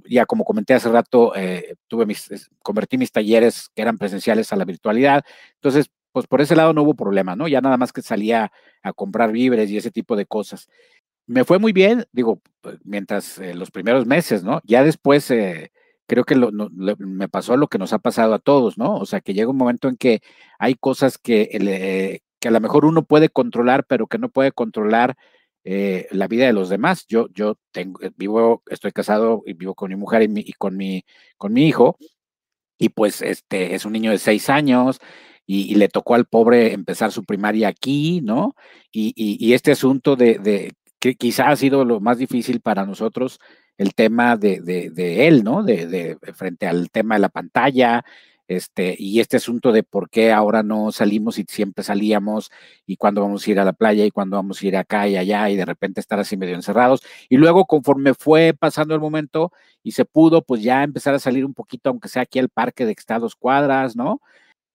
ya como comenté hace rato, eh, tuve mis, convertí mis talleres que eran presenciales a la virtualidad, entonces pues por ese lado no hubo problema, ¿no? Ya nada más que salía a comprar víveres y ese tipo de cosas me fue muy bien, digo, pues, mientras eh, los primeros meses, ¿no? Ya después eh, creo que me pasó lo que nos ha pasado a todos, ¿no? O sea, que llega un momento en que hay cosas que, eh, que a lo mejor uno puede controlar, pero que no puede controlar la vida de los demás. Yo, yo tengo, vivo, estoy casado y vivo con mi mujer y, con, mi, con mi hijo, y pues este es un niño de seis años y, le tocó al pobre empezar su primaria aquí, ¿no? Y, y, este asunto de, de, que quizá ha sido lo más difícil para nosotros el tema de, de, él, ¿no? De, de, frente al tema de la pantalla, este, y este asunto de por qué ahora no salimos y siempre salíamos, y cuándo vamos a ir a la playa, y cuándo vamos a ir acá y allá, y de repente estar así medio encerrados. Y luego, conforme fue pasando el momento y se pudo, pues ya empezar a salir un poquito, aunque sea aquí al parque de Estados Cuadras, ¿no?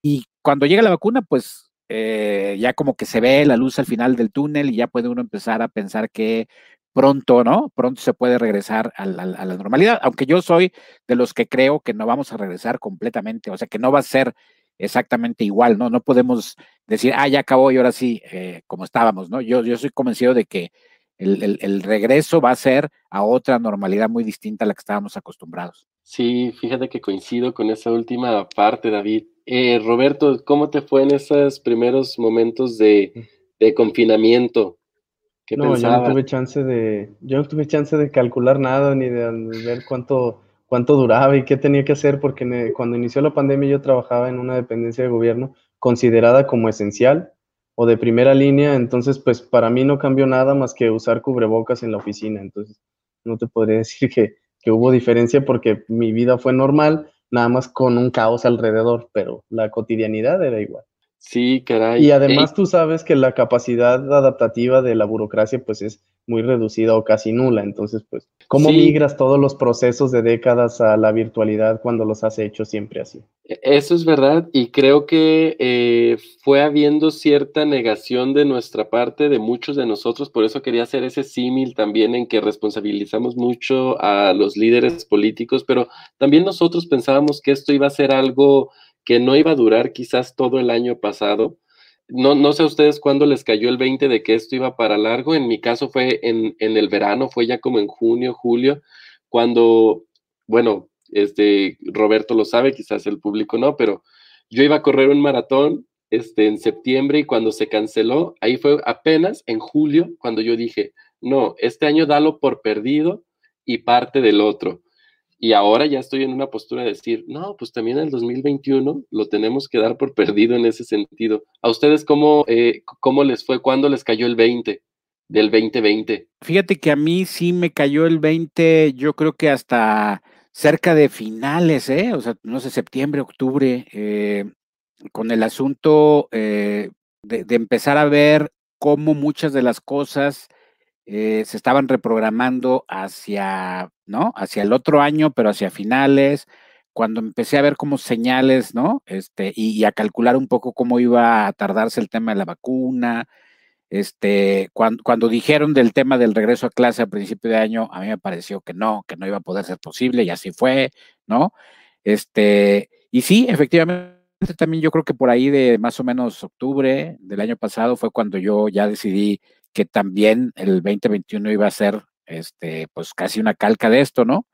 Y cuando llega la vacuna, pues eh, ya como que se ve la luz al final del túnel y ya puede uno empezar a pensar que pronto, ¿no? Pronto se puede regresar a la, normalidad, aunque yo soy de los que creo que no vamos a regresar completamente, o sea, que no va a ser exactamente igual, ¿no? No podemos decir, ah, ya acabó y ahora sí, eh, como estábamos, ¿no? Yo, yo soy convencido de que el, el, regreso va a ser a otra normalidad muy distinta a la que estábamos acostumbrados. Sí, fíjate que coincido con esa última parte, David. Eh, Roberto, ¿cómo te fue en esos primeros momentos de, confinamiento? No, yo no tuve chance de, yo no tuve chance de calcular nada ni de ver cuánto, cuánto duraba y qué tenía que hacer, porque cuando inició la pandemia yo trabajaba en una dependencia de gobierno considerada como esencial o de primera línea, entonces pues para mí no cambió nada más que usar cubrebocas en la oficina, entonces no te podría decir que, que hubo diferencia porque mi vida fue normal, nada más con un caos alrededor, pero la cotidianidad era igual. Sí, caray. Y además tú sabes que la capacidad adaptativa de la burocracia pues es muy reducida o casi nula. Entonces, pues, ¿cómo migras todos los procesos de décadas a la virtualidad cuando los has hecho siempre así? E, eso es verdad y creo que eh, fue habiendo cierta negación de nuestra parte, de muchos de nosotros. Por eso quería hacer ese símil también en que responsabilizamos mucho a los líderes políticos, pero también nosotros pensábamos que esto iba a ser algo que no iba a durar quizás todo el año pasado. No, no sé a ustedes cuándo les cayó el 20 de que esto iba para largo. En mi caso fue en, en el verano, fue ya como en junio, julio, cuando, bueno, este, Roberto lo sabe, quizás el público no, pero yo iba a correr un maratón este, en septiembre y cuando se canceló, ahí fue apenas en julio cuando yo dije, no, este año dalo por perdido y parte del otro. Y ahora ya estoy en una postura de decir, no, pues también el 2021 lo tenemos que dar por perdido en ese sentido. ¿A ustedes cómo, eh, cómo les fue? ¿Cuándo les cayó el 20 del 2020? Fíjate que a mí sí me cayó el 20, yo creo que hasta cerca de finales, ¿eh? O sea, no sé, septiembre, octubre, eh, con el asunto eh, de, de empezar a ver cómo muchas de las cosas eh, se estaban reprogramando hacia, ¿no? Hacia el otro año, pero hacia finales, cuando empecé a ver como señales, ¿no? Este, y, a calcular un poco cómo iba a tardarse el tema de la vacuna, este, cuando, cuando dijeron del tema del regreso a clase a principio de año, a mí me pareció que no, que no iba a poder ser posible, y así fue, ¿no? Este, y sí, efectivamente, también yo creo que por ahí de más o menos octubre del año pasado fue cuando yo ya decidí que también el 2021 iba a ser, este, pues casi una calca de esto, ¿no?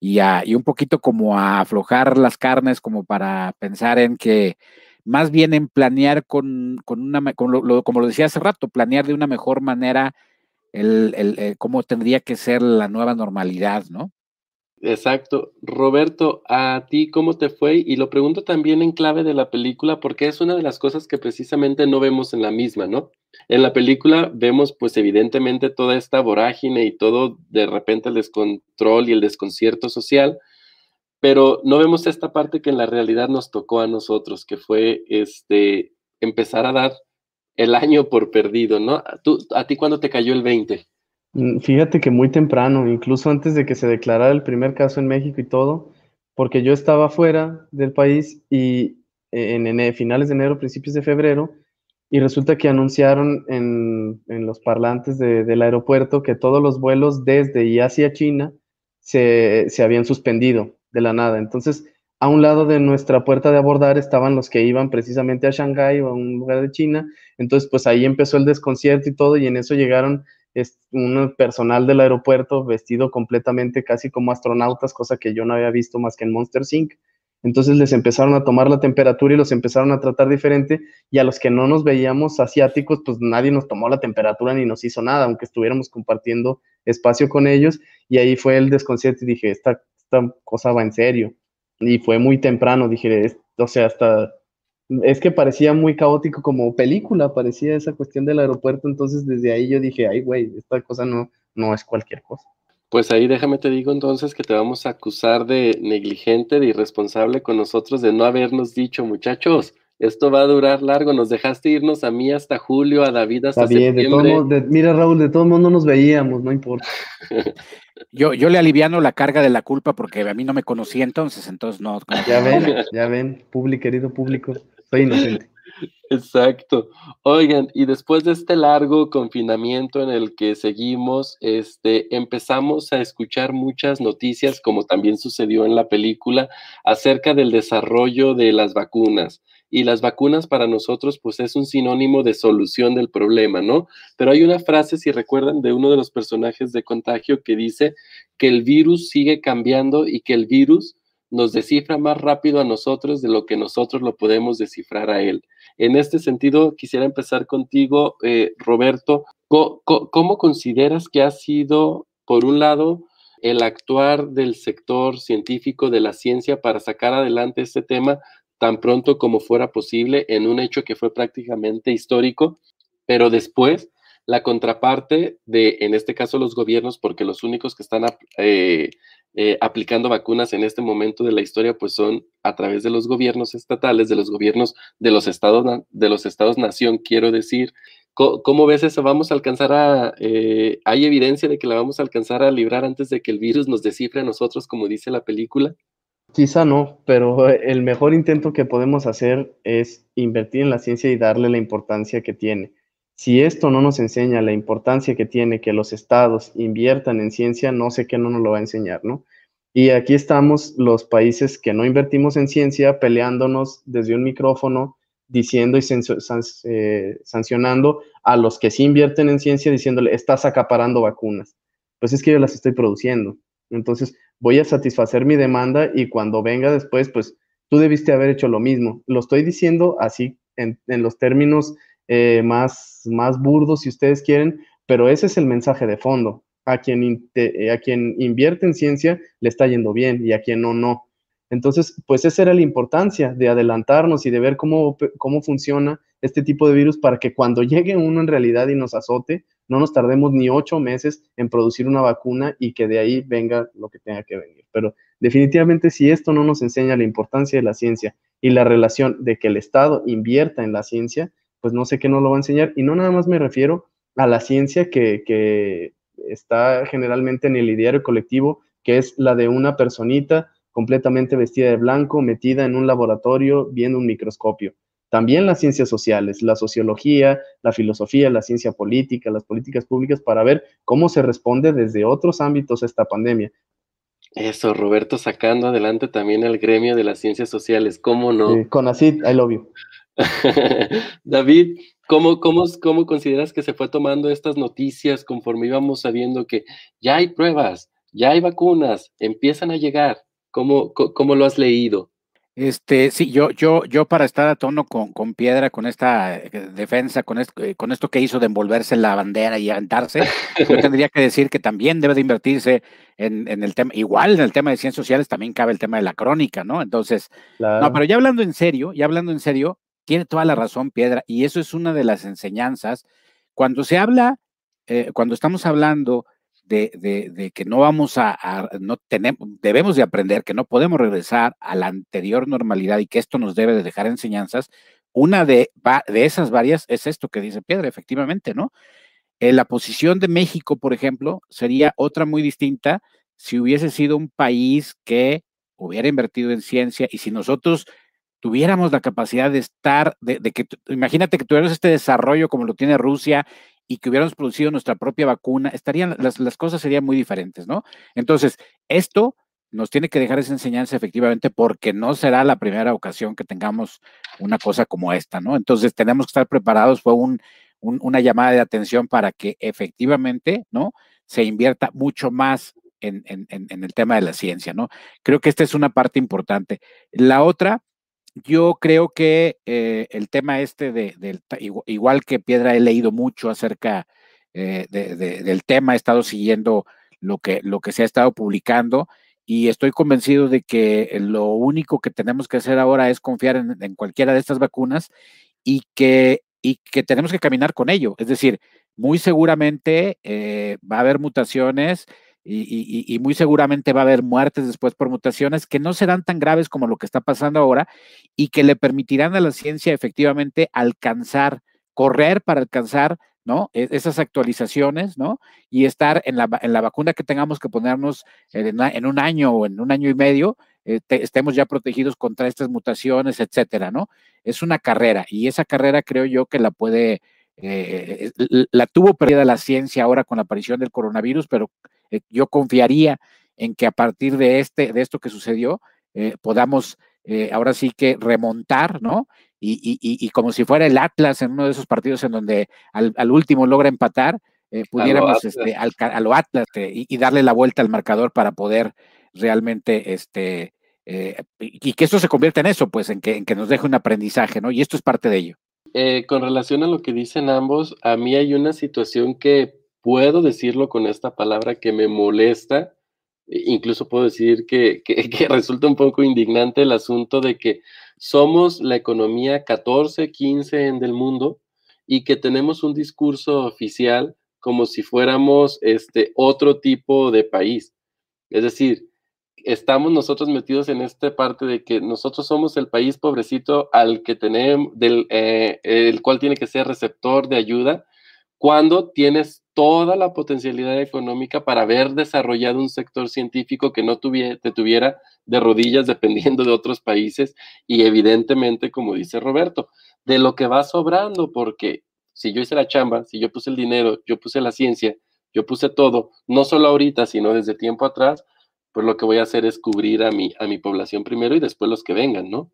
Y, y un poquito como a aflojar las carnes, como para pensar en que más bien en planear con, con una, como lo decía hace rato, planear de una mejor manera el, el, cómo tendría que ser la nueva normalidad, ¿no? Exacto. Roberto, ¿a ti cómo te fue? Y lo pregunto también en clave de la película porque es una de las cosas que precisamente no vemos en la misma, ¿no? En la película vemos pues evidentemente toda esta vorágine y todo de repente el descontrol y el desconcierto social, pero no vemos esta parte que en la realidad nos tocó a nosotros, que fue este empezar a dar el año por perdido, ¿no? ¿Tú, ¿A ti cuándo te cayó el 20? Mm, fíjate que muy temprano, incluso antes de que se declarara el primer caso en México y todo, porque yo estaba fuera del país y en, finales de enero, principios de febrero, y resulta que anunciaron en, los parlantes del aeropuerto que todos los vuelos desde y hacia China se, se habían suspendido de la nada. Entonces, a un lado de nuestra puerta de abordar estaban los que iban precisamente a Shanghái o a un lugar de China. Entonces, pues ahí empezó el desconcierto y todo, y en eso llegaron es un personal del aeropuerto vestido completamente casi como astronautas, cosa que yo no había visto más que en Monster Inc. Entonces les empezaron a tomar la temperatura y los empezaron a tratar diferente y a los que no nos veíamos asiáticos, pues nadie nos tomó la temperatura ni nos hizo nada, aunque estuviéramos compartiendo espacio con ellos y ahí fue el desconcierto y dije, esta, esta cosa va en serio. Y fue muy temprano, dije, o sea, hasta es que parecía muy caótico como película, parecía esa cuestión del aeropuerto, entonces desde ahí yo dije, ay, güey, esta cosa no, no es cualquier cosa. Pues ahí déjame te digo entonces que te vamos a acusar de negligente, de irresponsable con nosotros, de no habernos dicho, muchachos, esto va a durar largo, nos dejaste irnos a mí hasta julio, a David hasta septiembre. mira Raúl, de todo el mundo nos veíamos, no importa. yo, yo le aliviano la carga de la culpa porque a mí no me conocía entonces, entonces no. Ya ven, ya ven, público, querido público. Soy inocente. Exacto. Oigan, y después de este largo confinamiento en el que seguimos, este, empezamos a escuchar muchas noticias, como también sucedió en la película, acerca del desarrollo de las vacunas. Y las vacunas para nosotros, pues es un sinónimo de solución del problema, ¿no? Pero hay una frase, si recuerdan, de uno de los personajes de contagio que dice que el virus sigue cambiando y que el virus nos descifra más rápido a nosotros de lo que nosotros lo podemos descifrar a él. En este sentido, quisiera empezar contigo, eh, Roberto. ¿Cómo, consideras que ha sido, por un lado, el actuar del sector científico de la ciencia para sacar adelante este tema tan pronto como fuera posible en un hecho que fue prácticamente histórico, pero después la contraparte de, en este caso, los gobiernos, porque los únicos que están eh, eh, aplicando vacunas en este momento de la historia, pues son a través de los gobiernos estatales, de los gobiernos de los estados, de los estados nación, quiero decir. ¿Cómo, ves eso? ¿Vamos a alcanzar a, eh, hay evidencia de que la vamos a alcanzar a librar antes de que el virus nos descifre a nosotros, como dice la película? Quizá no, pero el mejor intento que podemos hacer es invertir en la ciencia y darle la importancia que tiene. Si esto no nos enseña la importancia que tiene que los estados inviertan en ciencia, no sé qué no nos lo va a enseñar, ¿no? Y aquí estamos los países que no invertimos en ciencia peleándonos desde un micrófono, diciendo y eh, sancionando a los que sí invierten en ciencia, diciéndole, estás acaparando vacunas. Pues es que yo las estoy produciendo. Entonces, voy a satisfacer mi demanda y cuando venga después, pues tú debiste haber hecho lo mismo. Lo estoy diciendo así en, en los términos eh, más, más si ustedes quieren, pero ese es el mensaje de fondo. A quien, a quien invierte en ciencia le está yendo bien y a quien no, no. Entonces, pues esa era la importancia de adelantarnos y de ver cómo, cómo funciona este tipo de virus para que cuando llegue uno en realidad y nos azote, no nos tardemos ni ocho meses en producir una vacuna y que de ahí venga lo que tenga que venir. Pero definitivamente si esto no nos enseña la importancia de la ciencia y la relación de que el Estado invierta en la ciencia, pues no sé qué no lo va a enseñar. Y no nada más me refiero a la ciencia que, está generalmente en el ideario colectivo, que es la de una personita completamente vestida de blanco, metida en un laboratorio viendo un microscopio. También las ciencias sociales, la sociología, la filosofía, la ciencia política, las políticas públicas, para ver cómo se responde desde otros ámbitos a esta pandemia. Eso, Roberto, sacando adelante también el gremio de las ciencias sociales, ¿cómo no? con ACID, I love you. David, ¿cómo, cómo, cómo consideras que se fue tomando estas noticias conforme íbamos sabiendo que ya hay pruebas, ya hay vacunas, empiezan a llegar? ¿Cómo, cómo lo has leído? Este, sí, yo, yo, yo para estar a tono con, con piedra, con esta eh, defensa, con esto, eh, con esto que hizo de envolverse la bandera y aventarse, yo tendría que decir que también debe de invertirse en, en, el tema, igual en el tema de ciencias sociales también cabe el tema de la crónica, ¿no? Entonces, no, pero ya hablando en serio, ya hablando en serio, tiene toda la razón Piedra, y eso es una de las enseñanzas. Cuando se habla, eh, cuando estamos hablando de, que no vamos a, no tenemos, debemos de aprender que no podemos regresar a la anterior normalidad y que esto nos debe de dejar enseñanzas. Una de, de esas varias es esto que dice Piedra, efectivamente, ¿no? Eh, la posición de México, por ejemplo, sería otra muy distinta si hubiese sido un país que hubiera invertido en ciencia y si nosotros tuviéramos la capacidad de estar, de, que, imagínate que tuviéramos este desarrollo como lo tiene Rusia y que hubiéramos producido nuestra propia vacuna, estarían, las, las cosas serían muy diferentes, ¿no? Entonces, esto nos tiene que dejar esa enseñanza efectivamente porque no será la primera ocasión que tengamos una cosa como esta, ¿no? Entonces tenemos que estar preparados, fue un, una llamada de atención para que efectivamente, ¿no? Se invierta mucho más en, en, en, el tema de la ciencia, ¿no? Creo que esta es una parte importante. La otra yo creo que eh, el tema este de, igual que Piedra, he leído mucho acerca eh, del tema, he estado siguiendo lo que, se ha estado publicando y estoy convencido de que lo único que tenemos que hacer ahora es confiar en, cualquiera de estas vacunas y que, y que tenemos que caminar con ello. Es decir, muy seguramente eh, va a haber mutaciones y, muy seguramente va a haber muertes después por mutaciones que no serán tan graves como lo que está pasando ahora y que le permitirán a la ciencia efectivamente alcanzar, correr para alcanzar ¿no? E, esas actualizaciones, ¿no? Y estar en la, en la vacuna que tengamos que ponernos en, un año o en un año y medio, eh, estemos ya protegidos contra estas mutaciones, etcétera, ¿no? Es una carrera y esa carrera creo yo que la puede, eh, la tuvo perdida la ciencia ahora con la aparición del coronavirus, pero eh, yo confiaría en que a partir de, este, de esto que sucedió, eh, podamos eh, ahora sí que remontar, ¿no? Y, como si fuera el Atlas en uno de esos partidos en donde al, último logra empatar, pudiéramos este, a lo Atlas este, y, darle la vuelta al marcador para poder realmente, este, y que esto se convierta en eso, pues, en que, en que nos deje un aprendizaje, ¿no? Y esto es parte de ello. con relación a lo que dicen ambos, a mí hay una situación que puedo decirlo con esta palabra que me molesta, e incluso puedo decir que, resulta un poco indignante el asunto de que somos la economía 14, 15 en del mundo y que tenemos un discurso oficial como si fuéramos este otro tipo de país. Es decir, estamos nosotros metidos en esta parte de que nosotros somos el país pobrecito al que tenemos, del, eh, el cual tiene que ser receptor de ayuda, cuando tienes toda la potencialidad económica para haber desarrollado un sector científico que no tuviera, te tuviera de rodillas dependiendo de otros países y evidentemente, como dice Roberto, de lo que va sobrando, porque si yo hice la chamba, si yo puse el dinero, yo puse la ciencia, yo puse todo, no solo ahorita, sino desde tiempo atrás, pues lo que voy a hacer es cubrir a mi, a mi población primero y después los que vengan, ¿no?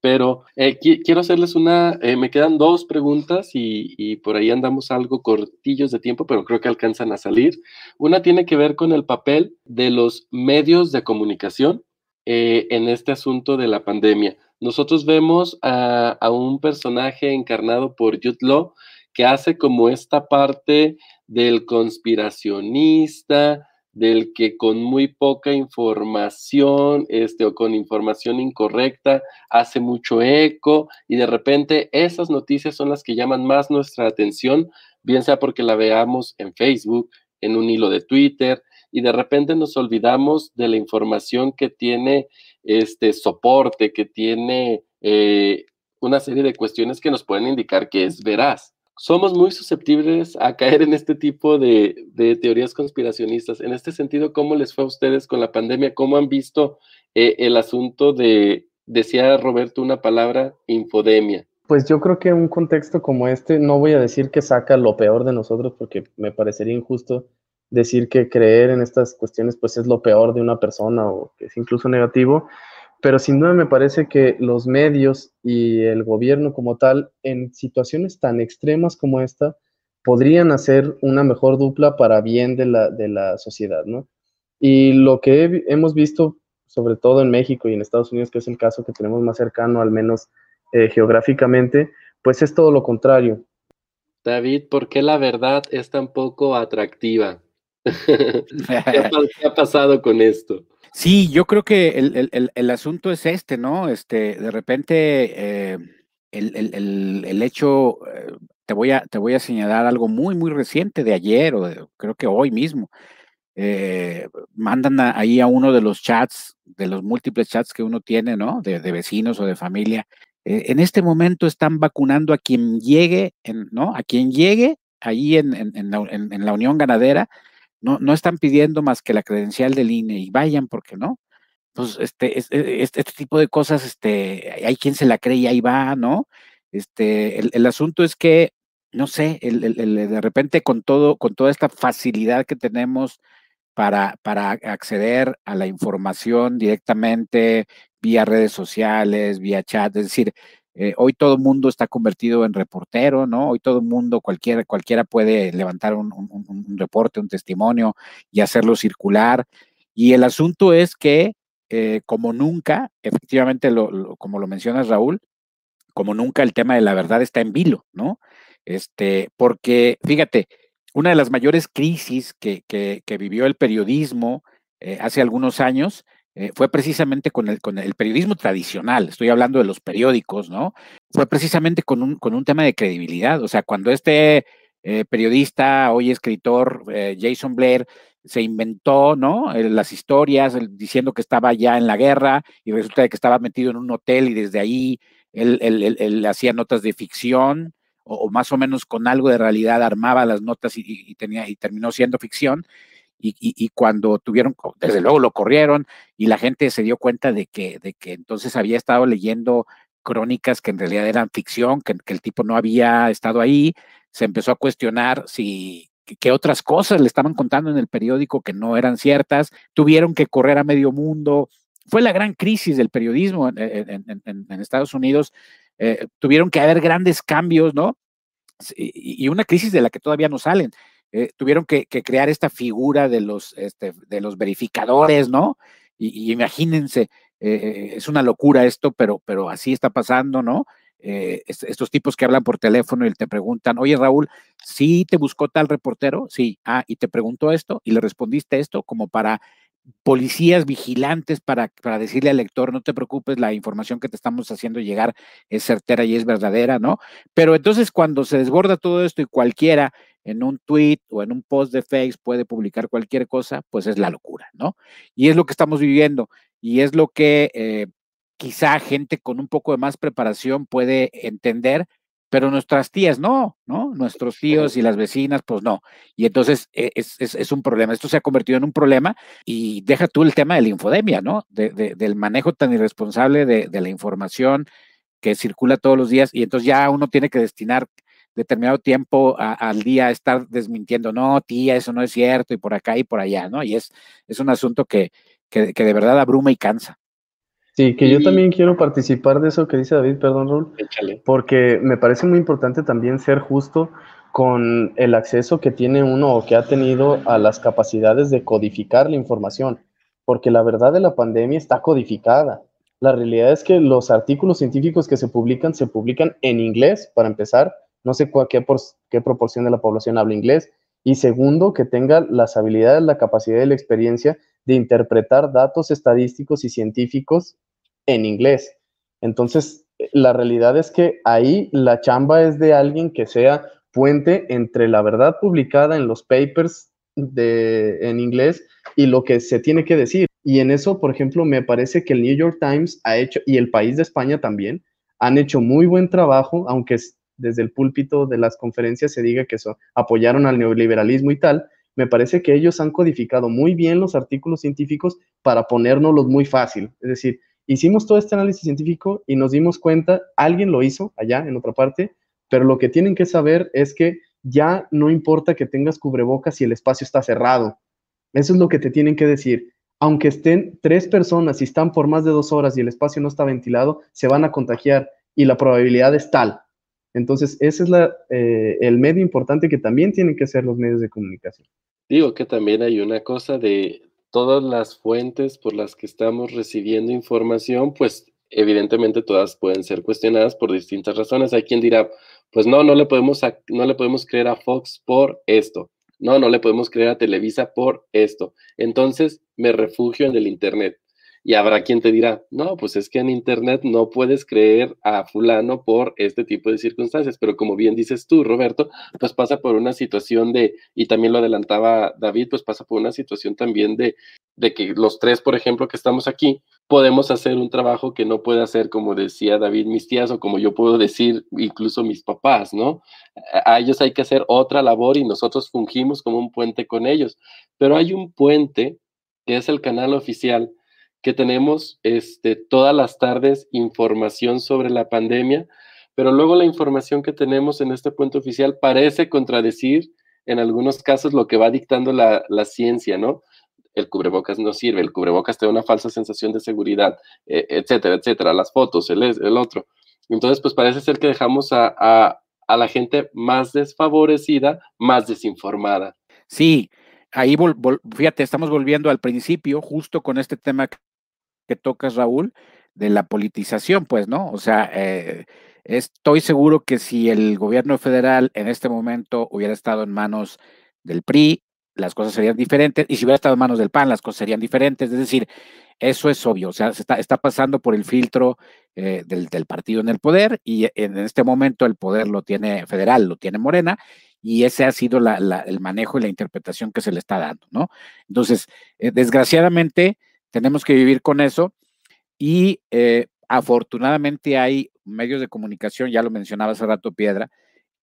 Pero eh, quiero hacerles una, eh, me quedan dos preguntas y, por ahí andamos algo cortillos de tiempo, pero creo que alcanzan a salir. Una tiene que ver con el papel de los medios de comunicación eh, en este asunto de la pandemia. Nosotros vemos a, un personaje encarnado por Jude Law que hace como esta parte del conspiracionista, del que con muy poca información, este, o con información incorrecta, hace mucho eco y de repente esas noticias son las que llaman más nuestra atención, bien sea porque la veamos en Facebook, en un hilo de Twitter, y de repente nos olvidamos de la información que tiene este soporte, que tiene eh, una serie de cuestiones que nos pueden indicar que es veraz somos muy susceptibles a caer en este tipo de, teorías conspiracionistas. En este sentido, ¿cómo les fue a ustedes con la pandemia? ¿Cómo han visto eh, el asunto de, decía Roberto una palabra, infodemia? Pues yo creo que un contexto como este, no voy a decir que saca lo peor de nosotros, porque me parecería injusto decir que creer en estas cuestiones pues es lo peor de una persona o que es incluso negativo, pero sin duda me parece que los medios y el gobierno como tal, en situaciones tan extremas como esta, podrían hacer una mejor dupla para bien de la, de la sociedad, ¿no? Y lo que hemos visto sobre todo en México y en Estados Unidos, que es el caso que tenemos más cercano, al menos eh, geográficamente, pues es todo lo contrario. David, ¿por qué la verdad es tan poco atractiva? ¿Qué, ha, pasado con esto? Sí, yo creo que el, asunto es este, ¿no? Este, de repente, eh, el, hecho, eh, te, voy a, te voy a señalar algo muy, muy reciente de ayer o creo que hoy mismo. Eh, mandan ahí a uno de los chats, de los múltiples chats que uno tiene, ¿no? De, vecinos o de familia. Eh, en este momento están vacunando a quien llegue, ¿no? A quien llegue ahí en, la, Unión Ganadera, no, no están pidiendo más que la credencial del INE y vayan, porque no. Pues este, este, este, tipo de cosas, este, hay quien se la cree y ahí va, ¿no? Este, el, el asunto es que, no sé, el, de repente con todo, con toda esta facilidad que tenemos para, para acceder a la información directamente vía redes sociales, vía chat, es decir, eh, hoy todo mundo está convertido en reportero, ¿no? Hoy todo mundo, cualquiera, cualquiera puede levantar un, reporte, un testimonio y hacerlo circular. Y el asunto es que, eh, como nunca, efectivamente, como lo mencionas, Raúl, como nunca el tema de la verdad está en vilo, ¿no? Este, porque, fíjate, una de las mayores crisis que, vivió el periodismo eh, hace algunos años eh, fue precisamente con el, con el periodismo tradicional, estoy hablando de los periódicos, ¿no? Fue precisamente con un, con un tema de credibilidad, o sea, cuando este eh, periodista, hoy escritor, Jason Blair, se inventó, ¿no? las historias diciendo que estaba ya en la guerra y resulta que estaba metido en un hotel y desde ahí él, él hacía notas de ficción, o, más o menos con algo de realidad armaba las notas y, tenía, y terminó siendo ficción. Y, cuando tuvieron, desde luego lo corrieron y la gente se dio cuenta de que, de que entonces había estado leyendo crónicas que en realidad eran ficción, que, el tipo no había estado ahí, se empezó a cuestionar si qué otras cosas le estaban contando en el periódico que no eran ciertas, tuvieron que correr a medio mundo. Fue la gran crisis del periodismo en Estados Unidos eh, tuvieron que haber grandes cambios, ¿no? Y, una crisis de la que todavía no salen. Eh, tuvieron que, crear esta figura de los, este, de los verificadores, ¿no? Y, imagínense, eh, es una locura esto, pero, pero así está pasando, ¿no? estos tipos que hablan por teléfono y te preguntan, oye Raúl, ¿sí te buscó tal reportero? Sí, ah, y te preguntó esto y le respondiste esto como para policías vigilantes para, para, decirle al lector, no te preocupes, la información que te estamos haciendo llegar es certera y es verdadera, ¿no? Pero entonces cuando se desborda todo esto y cualquiera en un tweet o en un post de Facebook puede publicar cualquier cosa, pues es la locura, ¿no? Y es lo que estamos viviendo y es lo que eh, quizá gente con un poco de más preparación puede entender pero nuestras tías no, ¿no? Nuestros tíos y las vecinas, pues no. Y entonces e, es, un problema. Esto se ha convertido en un problema y deja tú el tema de la infodemia, ¿no? del manejo tan irresponsable de, la información que circula todos los días y entonces ya uno tiene que destinar determinado tiempo al día estar desmintiendo, no, tía, eso no es cierto, y por acá y por allá, ¿no? Y es, es un asunto que, que de verdad abruma y cansa. Sí, que yo también quiero participar de eso que dice David, perdón, Raúl, porque me parece muy importante también ser justo con el acceso que tiene uno o que ha tenido a las capacidades de codificar la información, porque la verdad de la pandemia está codificada. La realidad es que los artículos científicos que se publican se publican en inglés, para empezar, no sé qué, qué proporción de la población habla inglés, y segundo, que tenga las habilidades, la capacidad y la experiencia de interpretar datos estadísticos y científicos en inglés. Entonces, la realidad es que ahí la chamba es de alguien que sea puente entre la verdad publicada en los papers de, en inglés y lo que se tiene que decir. Y en eso, por ejemplo, me parece que el New York Times ha hecho, y el país de España también, han hecho muy buen trabajo, aunque desde el púlpito de las conferencias se diga que eso, apoyaron al neoliberalismo y tal, me parece que ellos han codificado muy bien los artículos científicos para ponérnoslos muy fácil. Es decir, hicimos todo este análisis científico y nos dimos cuenta, alguien lo hizo allá en otra parte, pero lo que tienen que saber es que ya no importa que tengas cubrebocas si el espacio está cerrado. Eso es lo que te tienen que decir. Aunque estén tres personas y están por más de dos horas y el espacio no está ventilado, se van a contagiar y la probabilidad es tal. Entonces, ese es la, eh, el medio importante que también tienen que ser los medios de comunicación. Digo que también hay una cosa de todas las fuentes por las que estamos recibiendo información, pues evidentemente todas pueden ser cuestionadas por distintas razones. Hay quien dirá, pues no, no le podemos, no le podemos creer a Fox por esto. No, no le podemos creer a Televisa por esto. Entonces me refugio en el Internet. Y habrá quien te dirá, no, pues es que en Internet no puedes creer a fulano por este tipo de circunstancias, pero como bien dices tú, Roberto, pues pasa por una situación de, y también lo adelantaba David, pues pasa por una situación también de, de que los tres, por ejemplo, que estamos aquí, podemos hacer un trabajo que no puede hacer, como decía David, mis tías, o como yo puedo decir, incluso mis papás, ¿no? A ellos hay que hacer otra labor y nosotros fungimos como un puente con ellos, pero hay un puente que es el canal oficial que tenemos este, todas las tardes información sobre la pandemia, pero luego la información que tenemos en este puente oficial parece contradecir en algunos casos lo que va dictando la, ciencia, ¿no? El cubrebocas no sirve, el cubrebocas te da una falsa sensación de seguridad, e, etcétera, etcétera, las fotos, el, el otro. Entonces, pues parece ser que dejamos a, a la gente más desfavorecida, más desinformada. Sí, ahí, fíjate, estamos volviendo al principio, justo con este tema que tocas, Raúl, de la politización, pues, ¿no? O sea, eh, estoy seguro que si el gobierno federal en este momento hubiera estado en manos del PRI, las cosas serían diferentes, y si hubiera estado en manos del PAN, las cosas serían diferentes. Es decir, eso es obvio, o sea, se está, pasando por el filtro eh, del, partido en el poder, y en este momento el poder lo tiene federal, lo tiene Morena, y ese ha sido el manejo y la interpretación que se le está dando, ¿no? Entonces, eh, desgraciadamente, tenemos que vivir con eso y eh, afortunadamente hay medios de comunicación, ya lo mencionaba hace rato Piedra,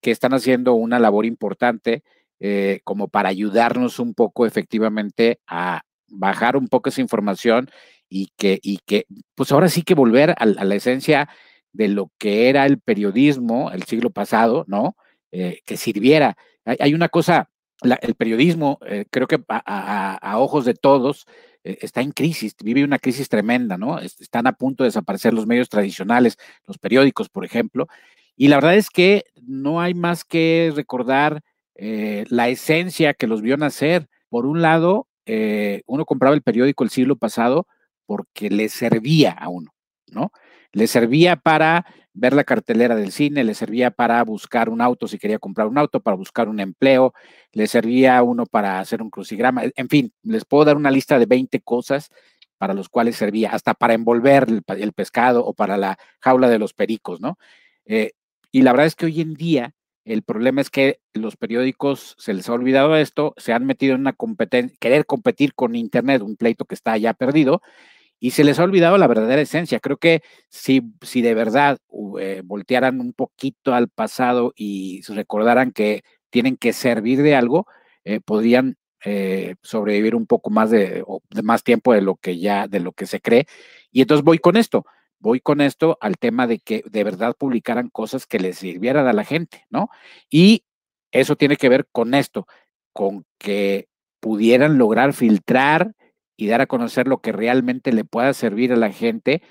que están haciendo una labor importante eh, como para ayudarnos un poco efectivamente a bajar un poco esa información y que, y que pues ahora sí que volver a, la esencia de lo que era el periodismo el siglo pasado, ¿no? Eh, que sirviera. Hay, una cosa, el periodismo, creo que a, ojos de todos, eh, está en crisis, vive una crisis tremenda, ¿no? Están a punto de desaparecer los medios tradicionales, los periódicos, por ejemplo. Y la verdad es que no hay más que recordar eh, la esencia que los vio nacer. Por un lado, eh, uno compraba el periódico el siglo pasado porque le servía a uno, ¿no? Le servía para ver la cartelera del cine, le servía para buscar un auto si quería comprar un auto, para buscar un empleo, le servía uno para hacer un crucigrama, en fin, les puedo dar una lista de 20 cosas para los cuales servía, hasta para envolver el, pescado o para la jaula de los pericos, ¿no? Eh, y la verdad es que hoy en día el problema es que los periódicos se les ha olvidado esto, se han metido en una competencia, querer competir con Internet, un pleito que está ya perdido, y se les ha olvidado la verdadera esencia. Creo que si, si de verdad eh, voltearan un poquito al pasado y recordaran que tienen que servir de algo, eh, podrían eh, sobrevivir un poco más de, más tiempo de lo que ya, de lo que se cree. Y entonces voy con esto, voy con esto al tema de que de verdad publicaran cosas que les sirvieran a la gente, ¿no? Y eso tiene que ver con esto, con que pudieran lograr filtrar y dar a conocer lo que realmente le pueda servir a la gente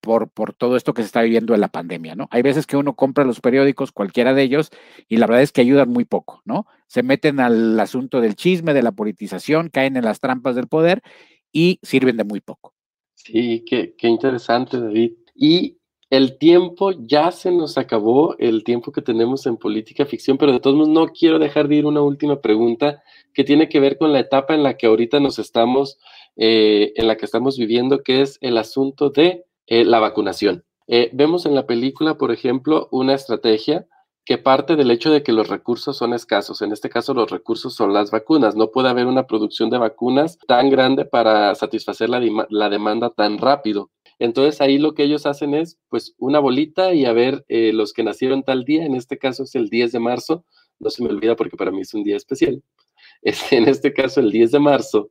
por, por todo esto que se está viviendo en la pandemia, ¿no? Hay veces que uno compra los periódicos, cualquiera de ellos, y la verdad es que ayudan muy poco, ¿no? Se meten al asunto del chisme, de la politización, caen en las trampas del poder y sirven de muy poco. Sí, qué, qué interesante, David. Y el tiempo ya se nos acabó, el tiempo que tenemos en política ficción, pero de todos modos no quiero dejar de ir una última pregunta que tiene que ver con la etapa en la que ahorita nos estamos eh, en la que estamos viviendo, que es el asunto de eh, la vacunación. Eh, vemos en la película, por ejemplo, una estrategia que parte del hecho de que los recursos son escasos. En este caso, los recursos son las vacunas. No puede haber una producción de vacunas tan grande para satisfacer la, la demanda tan rápido. Entonces ahí lo que ellos hacen es pues una bolita y a ver los que nacieron tal día, en este caso es el 10 de marzo, no se me olvida porque para mí es un día especial. Este, en este caso el 10 de marzo,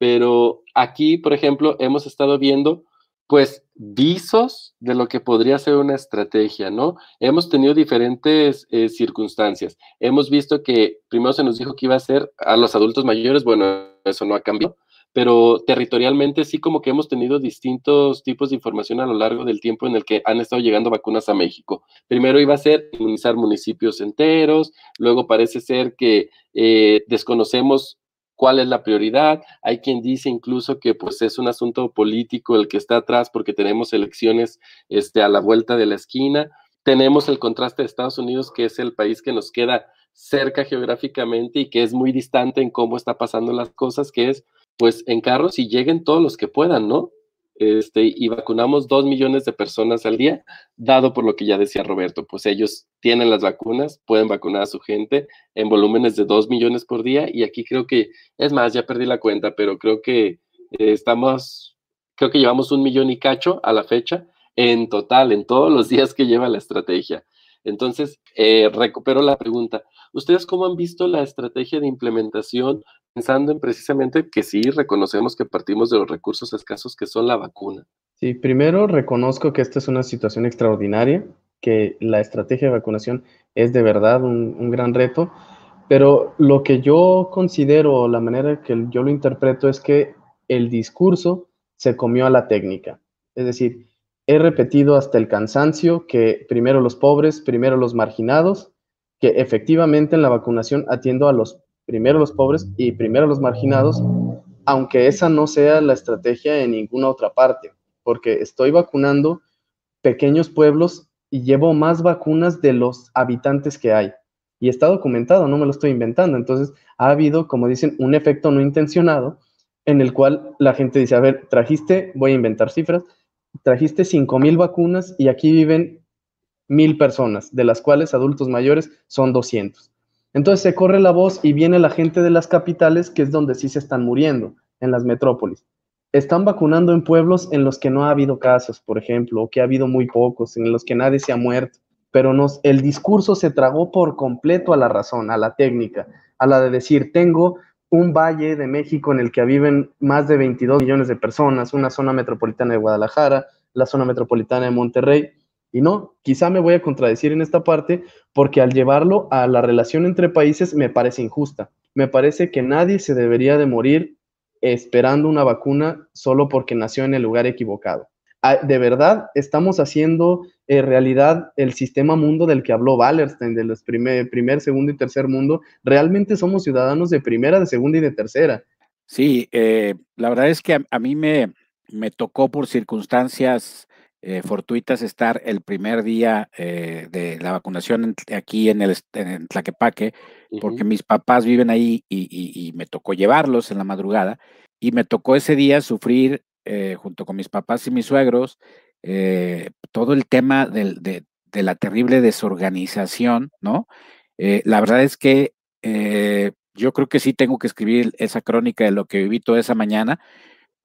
pero aquí, por ejemplo, hemos estado viendo pues visos de lo que podría ser una estrategia, ¿no? Hemos tenido diferentes eh, circunstancias. Hemos visto que primero se nos dijo que iba a ser a los adultos mayores, bueno, eso no ha cambiado, pero territorialmente sí como que hemos tenido distintos tipos de información a lo largo del tiempo en el que han estado llegando vacunas a México. Primero iba a ser inmunizar municipios enteros, luego parece ser que eh, desconocemos cuál es la prioridad. Hay quien dice incluso que pues es un asunto político el que está atrás porque tenemos elecciones este, a la vuelta de la esquina. Tenemos el contraste de Estados Unidos, que es el país que nos queda cerca geográficamente y que es muy distante en cómo está pasando las cosas, que es pues en carros y lleguen todos los que puedan, ¿no? Este, y vacunamos dos millones de personas al día, dado por lo que ya decía Roberto, pues ellos tienen las vacunas, pueden vacunar a su gente en volúmenes de dos millones por día y aquí creo que, es más, ya perdí la cuenta, pero creo que eh, estamos, creo que llevamos un millón y cacho a la fecha en total, en todos los días que lleva la estrategia. Entonces, eh, recupero la pregunta. ¿Ustedes cómo han visto la estrategia de implementación pensando en precisamente que sí reconocemos que partimos de los recursos escasos que son la vacuna? Sí, primero reconozco que esta es una situación extraordinaria, que la estrategia de vacunación es de verdad un, gran reto, pero lo que yo considero, la manera que yo lo interpreto es que el discurso se comió a la técnica. Es decir, he repetido hasta el cansancio que primero los pobres, primero los marginados, que efectivamente en la vacunación atiendo a los primero los pobres y primero los marginados, aunque esa no sea la estrategia en ninguna otra parte, porque estoy vacunando pequeños pueblos y llevo más vacunas de los habitantes que hay. Y está documentado, no me lo estoy inventando. Entonces, ha habido, como dicen, un efecto no intencionado en el cual la gente dice, a ver, trajiste, voy a inventar cifras, trajiste 5.000 vacunas y aquí viven mil personas, de las cuales adultos mayores son 200. Entonces se corre la voz y viene la gente de las capitales, que es donde sí se están muriendo, en las metrópolis. Están vacunando en pueblos en los que no ha habido casos, por ejemplo, o que ha habido muy pocos, en los que nadie se ha muerto. Pero nos, el discurso se tragó por completo a la razón, a la técnica, a la de decir, tengo un valle de México en el que viven más de 22 millones de personas, una zona metropolitana de Guadalajara, la zona metropolitana de Monterrey. Y no, quizá me voy a contradecir en esta parte porque al llevarlo a la relación entre países me parece injusta. Me parece que nadie se debería de morir esperando una vacuna solo porque nació en el lugar equivocado. Ah, de verdad estamos haciendo eh, realidad el sistema mundo del que habló Wallerstein, de los primer, primer, segundo y tercer mundo. Realmente somos ciudadanos de primera, de segunda y de tercera. Sí, eh, la verdad es que a, mí me, me, tocó por circunstancias eh, fortuitas estar el primer día de la vacunación aquí en, el, en Tlaquepaque, porque mis papás viven ahí y, y me tocó llevarlos en la madrugada. Y me tocó ese día sufrir eh, junto con mis papás y mis suegros, eh, todo el tema de, la terrible desorganización, ¿no? Eh, la verdad es que yo creo que sí tengo que escribir esa crónica de lo que viví toda esa mañana,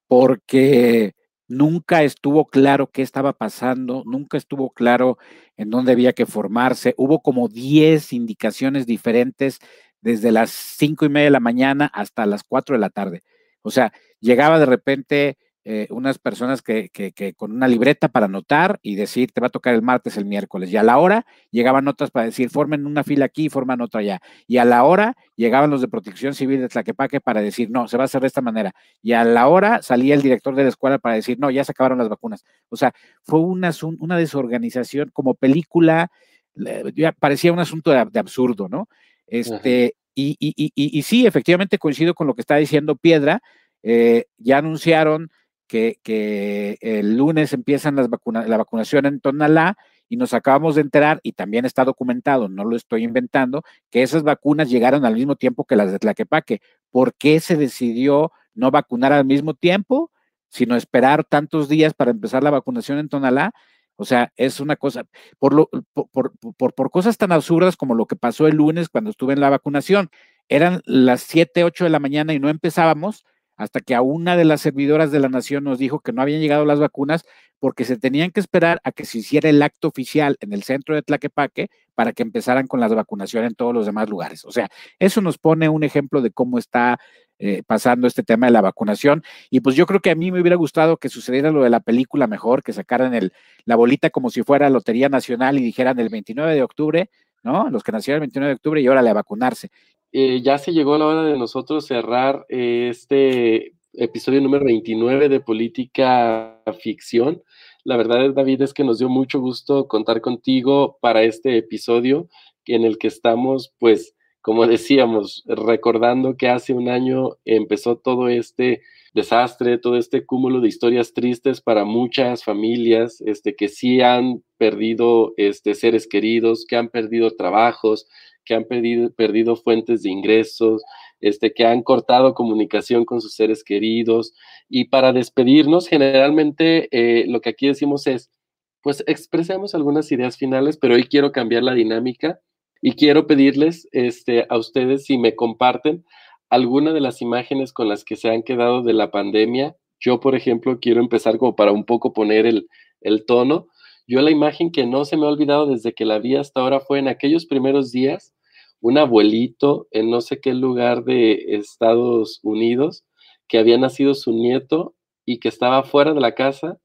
porque nunca estuvo claro qué estaba pasando, nunca estuvo claro en dónde había que formarse. Hubo como 10 indicaciones diferentes desde las cinco y media de la mañana hasta las 4 de la tarde. O sea, llegaba de repente eh, unas personas que, que, con una libreta para anotar y decir, te va a tocar el martes, el miércoles. Y a la hora llegaban otras para decir, formen una fila aquí y forman otra allá. Y a la hora llegaban los de protección civil de Tlaquepaque para decir, no, se va a hacer de esta manera. Y a la hora salía el director de la escuela para decir, no, ya se acabaron las vacunas. O sea, fue una, una desorganización como película, parecía un asunto de, absurdo, ¿no? Este, y, y, y, y, sí, efectivamente coincido con lo que está diciendo Piedra. Eh, ya anunciaron que, el lunes empiezan las la vacunación en Tonalá y nos acabamos de enterar, y también está documentado, no lo estoy inventando, que esas vacunas llegaron al mismo tiempo que las de Tlaquepaque. ¿Por qué se decidió no vacunar al mismo tiempo, sino esperar tantos días para empezar la vacunación en Tonalá? O sea, es una cosa, por, lo, por, por, por, cosas tan absurdas como lo que pasó el lunes cuando estuve en la vacunación. Eran las 7, 8 de la mañana y no empezábamos hasta que a una de las servidoras de la nación nos dijo que no habían llegado las vacunas porque se tenían que esperar a que se hiciera el acto oficial en el centro de Tlaquepaque para que empezaran con las vacunaciones en todos los demás lugares. O sea, eso nos pone un ejemplo de cómo está eh, pasando este tema de la vacunación. Y pues yo creo que a mí me hubiera gustado que sucediera lo de la película mejor, que sacaran el, la bolita como si fuera Lotería Nacional y dijeran el 29 de octubre, ¿no? Los que nacieron el 29 de octubre y órale a vacunarse. Eh, ya se llegó la hora de nosotros cerrar eh, este episodio número 29 de Política Ficción. La verdad, David, es que nos dio mucho gusto contar contigo para este episodio en el que estamos, pues, como decíamos, recordando que hace un año empezó todo este desastre, todo este cúmulo de historias tristes para muchas familias, este, que sí han perdido este, seres queridos, que han perdido trabajos, que han perdido, perdido fuentes de ingresos, este, que han cortado comunicación con sus seres queridos. Y para despedirnos, generalmente eh, lo que aquí decimos es, pues expresemos algunas ideas finales, pero hoy quiero cambiar la dinámica y quiero pedirles este, a ustedes si me comparten alguna de las imágenes con las que se han quedado de la pandemia. Yo, por ejemplo, quiero empezar como para un poco poner el, el tono. Yo la imagen que no se me ha olvidado desde que la vi hasta ahora fue en aquellos primeros días un abuelito en no sé qué lugar de Estados Unidos que había nacido su nieto y que estaba fuera de la casa,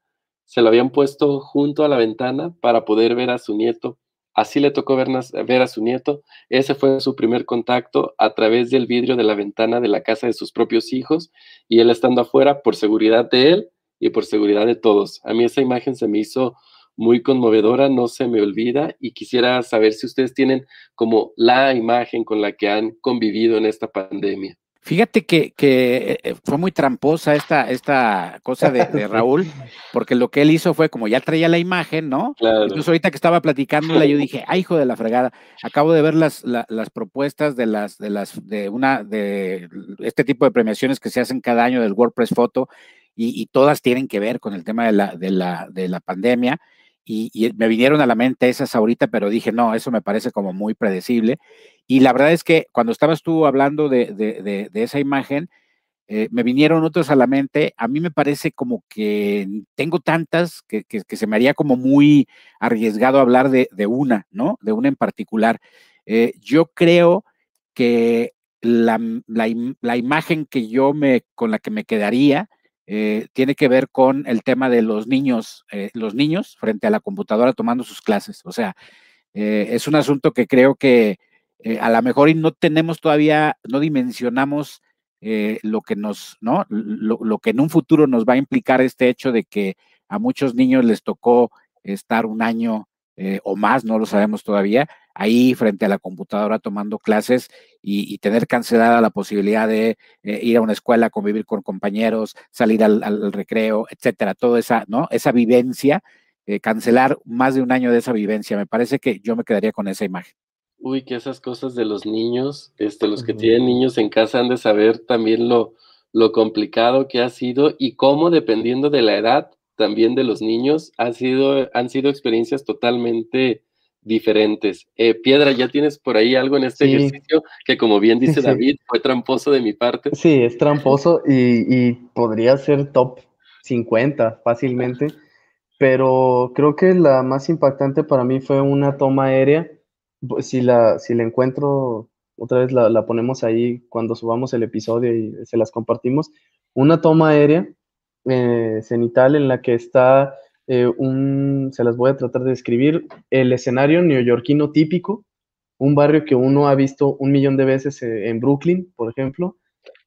se lo habían puesto junto a la ventana para poder ver a su nieto. Así le tocó ver, ver, a su nieto. Ese fue su primer contacto a través del vidrio de la ventana de la casa de sus propios hijos y él estando afuera por seguridad de él y por seguridad de todos. A mí esa imagen se me hizo muy conmovedora, no se me olvida y quisiera saber si ustedes tienen como la imagen con la que han convivido en esta pandemia. Fíjate que, que eh, fue muy tramposa esta, esta cosa de, Raúl, porque lo que él hizo fue como ya traía la imagen, ¿no? Claro. Incluso ahorita que estaba platicándola, yo dije, ay, hijo de la fregada, acabo de ver las, las propuestas de las, de las, de una, de este tipo de premiaciones que se hacen cada año del WordPress Photo, y, y todas tienen que ver con el tema de la, de la, de la pandemia y, me vinieron a la mente esas ahorita, pero dije, no, eso me parece como muy predecible. Y la verdad es que cuando estabas tú hablando de, esa imagen, eh, me vinieron otros a la mente. A mí me parece como que tengo tantas que, se me haría como muy arriesgado hablar de, una, ¿no? De una en particular. Eh, yo creo que la, la, imagen que yo me, con la que me quedaría, eh, tiene que ver con el tema de los niños, eh, los niños frente a la computadora tomando sus clases. O sea, eh, es un asunto que creo que a lo mejor no tenemos todavía, no dimensionamos lo que nos, ¿no? Lo, que en un futuro nos va a implicar este hecho de que a muchos niños les tocó estar un año o más, no lo sabemos todavía, ahí frente a la computadora tomando clases y, tener cancelada la posibilidad de eh, ir a una escuela, convivir con compañeros, salir al, recreo, etcétera, toda esa, ¿no? Esa vivencia, eh, cancelar más de un año de esa vivencia. Me parece que yo me quedaría con esa imagen. Uy, que esas cosas de los niños, este, los que tienen niños en casa han de saber también lo, lo complicado que ha sido y cómo, dependiendo de la edad también de los niños, ha sido, han sido experiencias totalmente diferentes. Eh, Piedra, ¿ya tienes por ahí algo en este ejercicio que como bien dice David, fue tramposo de mi parte? Sí, es tramposo y, podría ser top 50 fácilmente, pero creo que la más impactante para mí fue una toma aérea. Si la, si la encuentro, otra vez la, ponemos ahí cuando subamos el episodio y se las compartimos. Una toma aérea eh, cenital en la que está eh, un, se las voy a tratar de describir, el escenario neoyorquino típico, un barrio que uno ha visto un millón de veces eh, en Brooklyn, por ejemplo.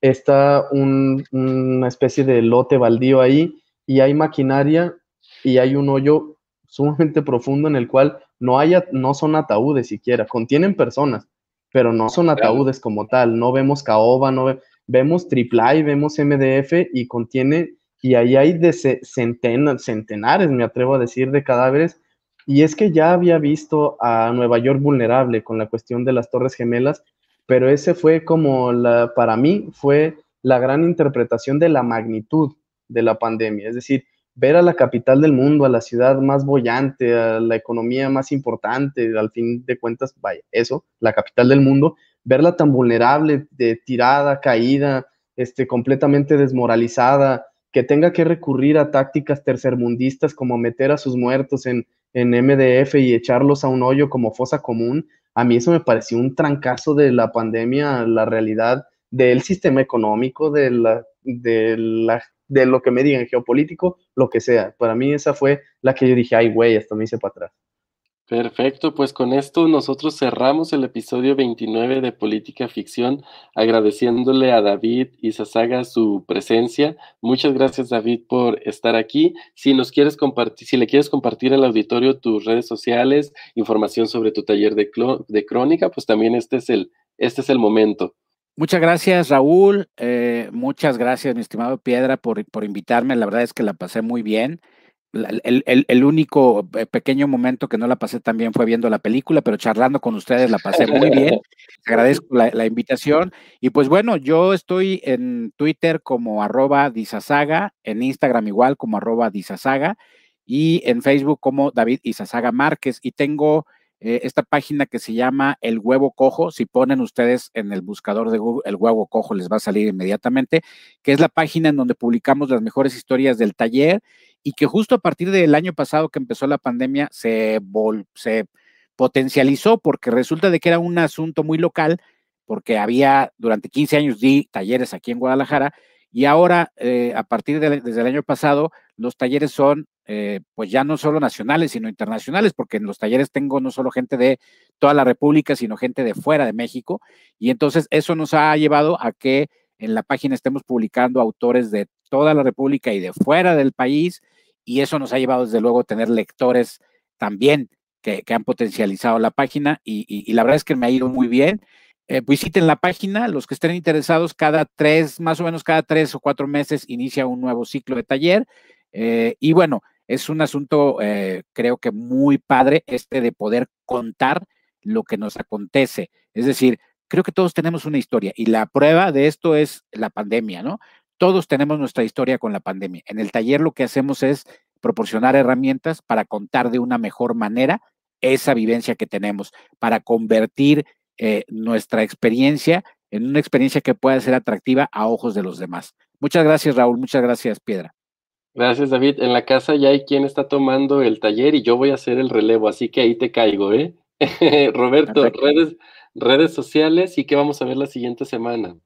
Está una especie de lote baldío ahí y hay maquinaria y hay un hoyo sumamente profundo en el cual no, haya, no son ataúdes siquiera, contienen personas, pero no son ataúdes como tal. No vemos caoba, no vemos AAA, vemos MDF y contiene y ahí hay de centenares, me atrevo a decir, de cadáveres. Y es que ya había visto a Nueva York vulnerable con la cuestión de las Torres Gemelas, pero ese fue como la, para mí, fue la gran interpretación de la magnitud de la pandemia. Es decir, ver a la capital del mundo, a la ciudad más bollante, a la economía más importante, al fin de cuentas, vaya, eso, la capital del mundo, verla tan vulnerable, de tirada, caída, este, completamente desmoralizada, que tenga que recurrir a tácticas tercermundistas como meter a sus muertos en, en MDF y echarlos a un hoyo como fosa común, a mí eso me pareció un trancazo de la pandemia, la realidad del sistema económico, de, la, de, la, de lo que me digan, geopolítico, lo que sea. Para mí esa fue la que yo dije, ay, güey, esto me hice para atrás. Perfecto, pues con esto nosotros cerramos el episodio 29 de Política Ficción, agradeciéndole a David y Sasaga su presencia. Muchas gracias David por estar aquí. Si nos quieres compartir, si le quieres compartir al auditorio tus redes sociales, información sobre tu taller de, de crónica, pues también este es el, este es el momento. Muchas gracias, Raúl. Eh, muchas gracias, mi estimado Piedra, por, por invitarme. La verdad es que la pasé muy bien. El, único eh, pequeño momento que no la pasé tan bien fue viendo la película, pero charlando con ustedes la pasé muy bien. Agradezco la, invitación. Y pues bueno, yo estoy en Twitter como arroba disasaga, en Instagram igual como arroba disasaga y en Facebook como David Isasaga Márquez. Y tengo eh, esta página que se llama El Huevo Cojo. Si ponen ustedes en el buscador de Google El Huevo Cojo, les va a salir inmediatamente, que es la página en donde publicamos las mejores historias del taller y que justo a partir del año pasado que empezó la pandemia se, se potencializó porque resulta de que era un asunto muy local, porque había durante 15 años di talleres aquí en Guadalajara y ahora, eh, a partir de, desde el año pasado, los talleres son, eh, pues ya no solo nacionales, sino internacionales, porque en los talleres tengo no solo gente de toda la República, sino gente de fuera de México. Y entonces eso nos ha llevado a que en la página estemos publicando autores de toda la República y de fuera del país y eso nos ha llevado desde luego a tener lectores también que, han potencializado la página y, la verdad es que me ha ido muy bien. Eh, visiten la página, los que estén interesados, cada tres, más o menos cada tres o cuatro meses inicia un nuevo ciclo de taller. Eh, y bueno, es un asunto eh, creo que muy padre este de poder contar lo que nos acontece. Es decir, creo que todos tenemos una historia y la prueba de esto es la pandemia, ¿no? Todos tenemos nuestra historia con la pandemia. En el taller lo que hacemos es proporcionar herramientas para contar de una mejor manera esa vivencia que tenemos, para convertir eh, nuestra experiencia en una experiencia que pueda ser atractiva a ojos de los demás. Muchas gracias, Raúl. Muchas gracias, Piedra. Gracias, David. En la casa ya hay quien está tomando el taller y yo voy a hacer el relevo, así que ahí te caigo, ¿eh? Roberto, redes, redes sociales y qué vamos a ver la siguiente semana.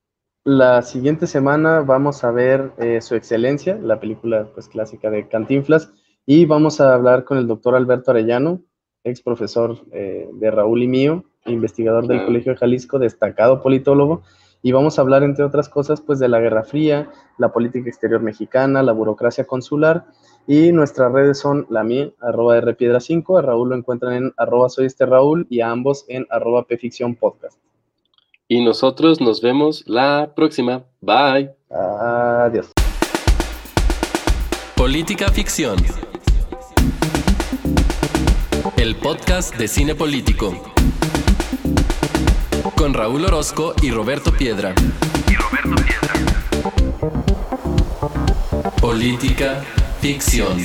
La siguiente semana vamos a ver eh, Su Excelencia, la película pues, clásica de Cantinflas, y vamos a hablar con el doctor Alberto Arellano, ex profesor eh, de Raúl y mío, investigador del Colegio de Jalisco, destacado politólogo, y vamos a hablar, entre otras cosas, pues de la Guerra Fría, la política exterior mexicana, la burocracia consular, y nuestras redes son la mía, arroba rpiedra5, a Raúl lo encuentran en arroba soy este Raúl, y a ambos en arroba pficción podcast. Y nosotros nos vemos la próxima. Bye. Adiós. Política Ficción. El podcast de cine político. Con Raúl Orozco y Roberto Piedra. Y Roberto Piedra. Política Ficción.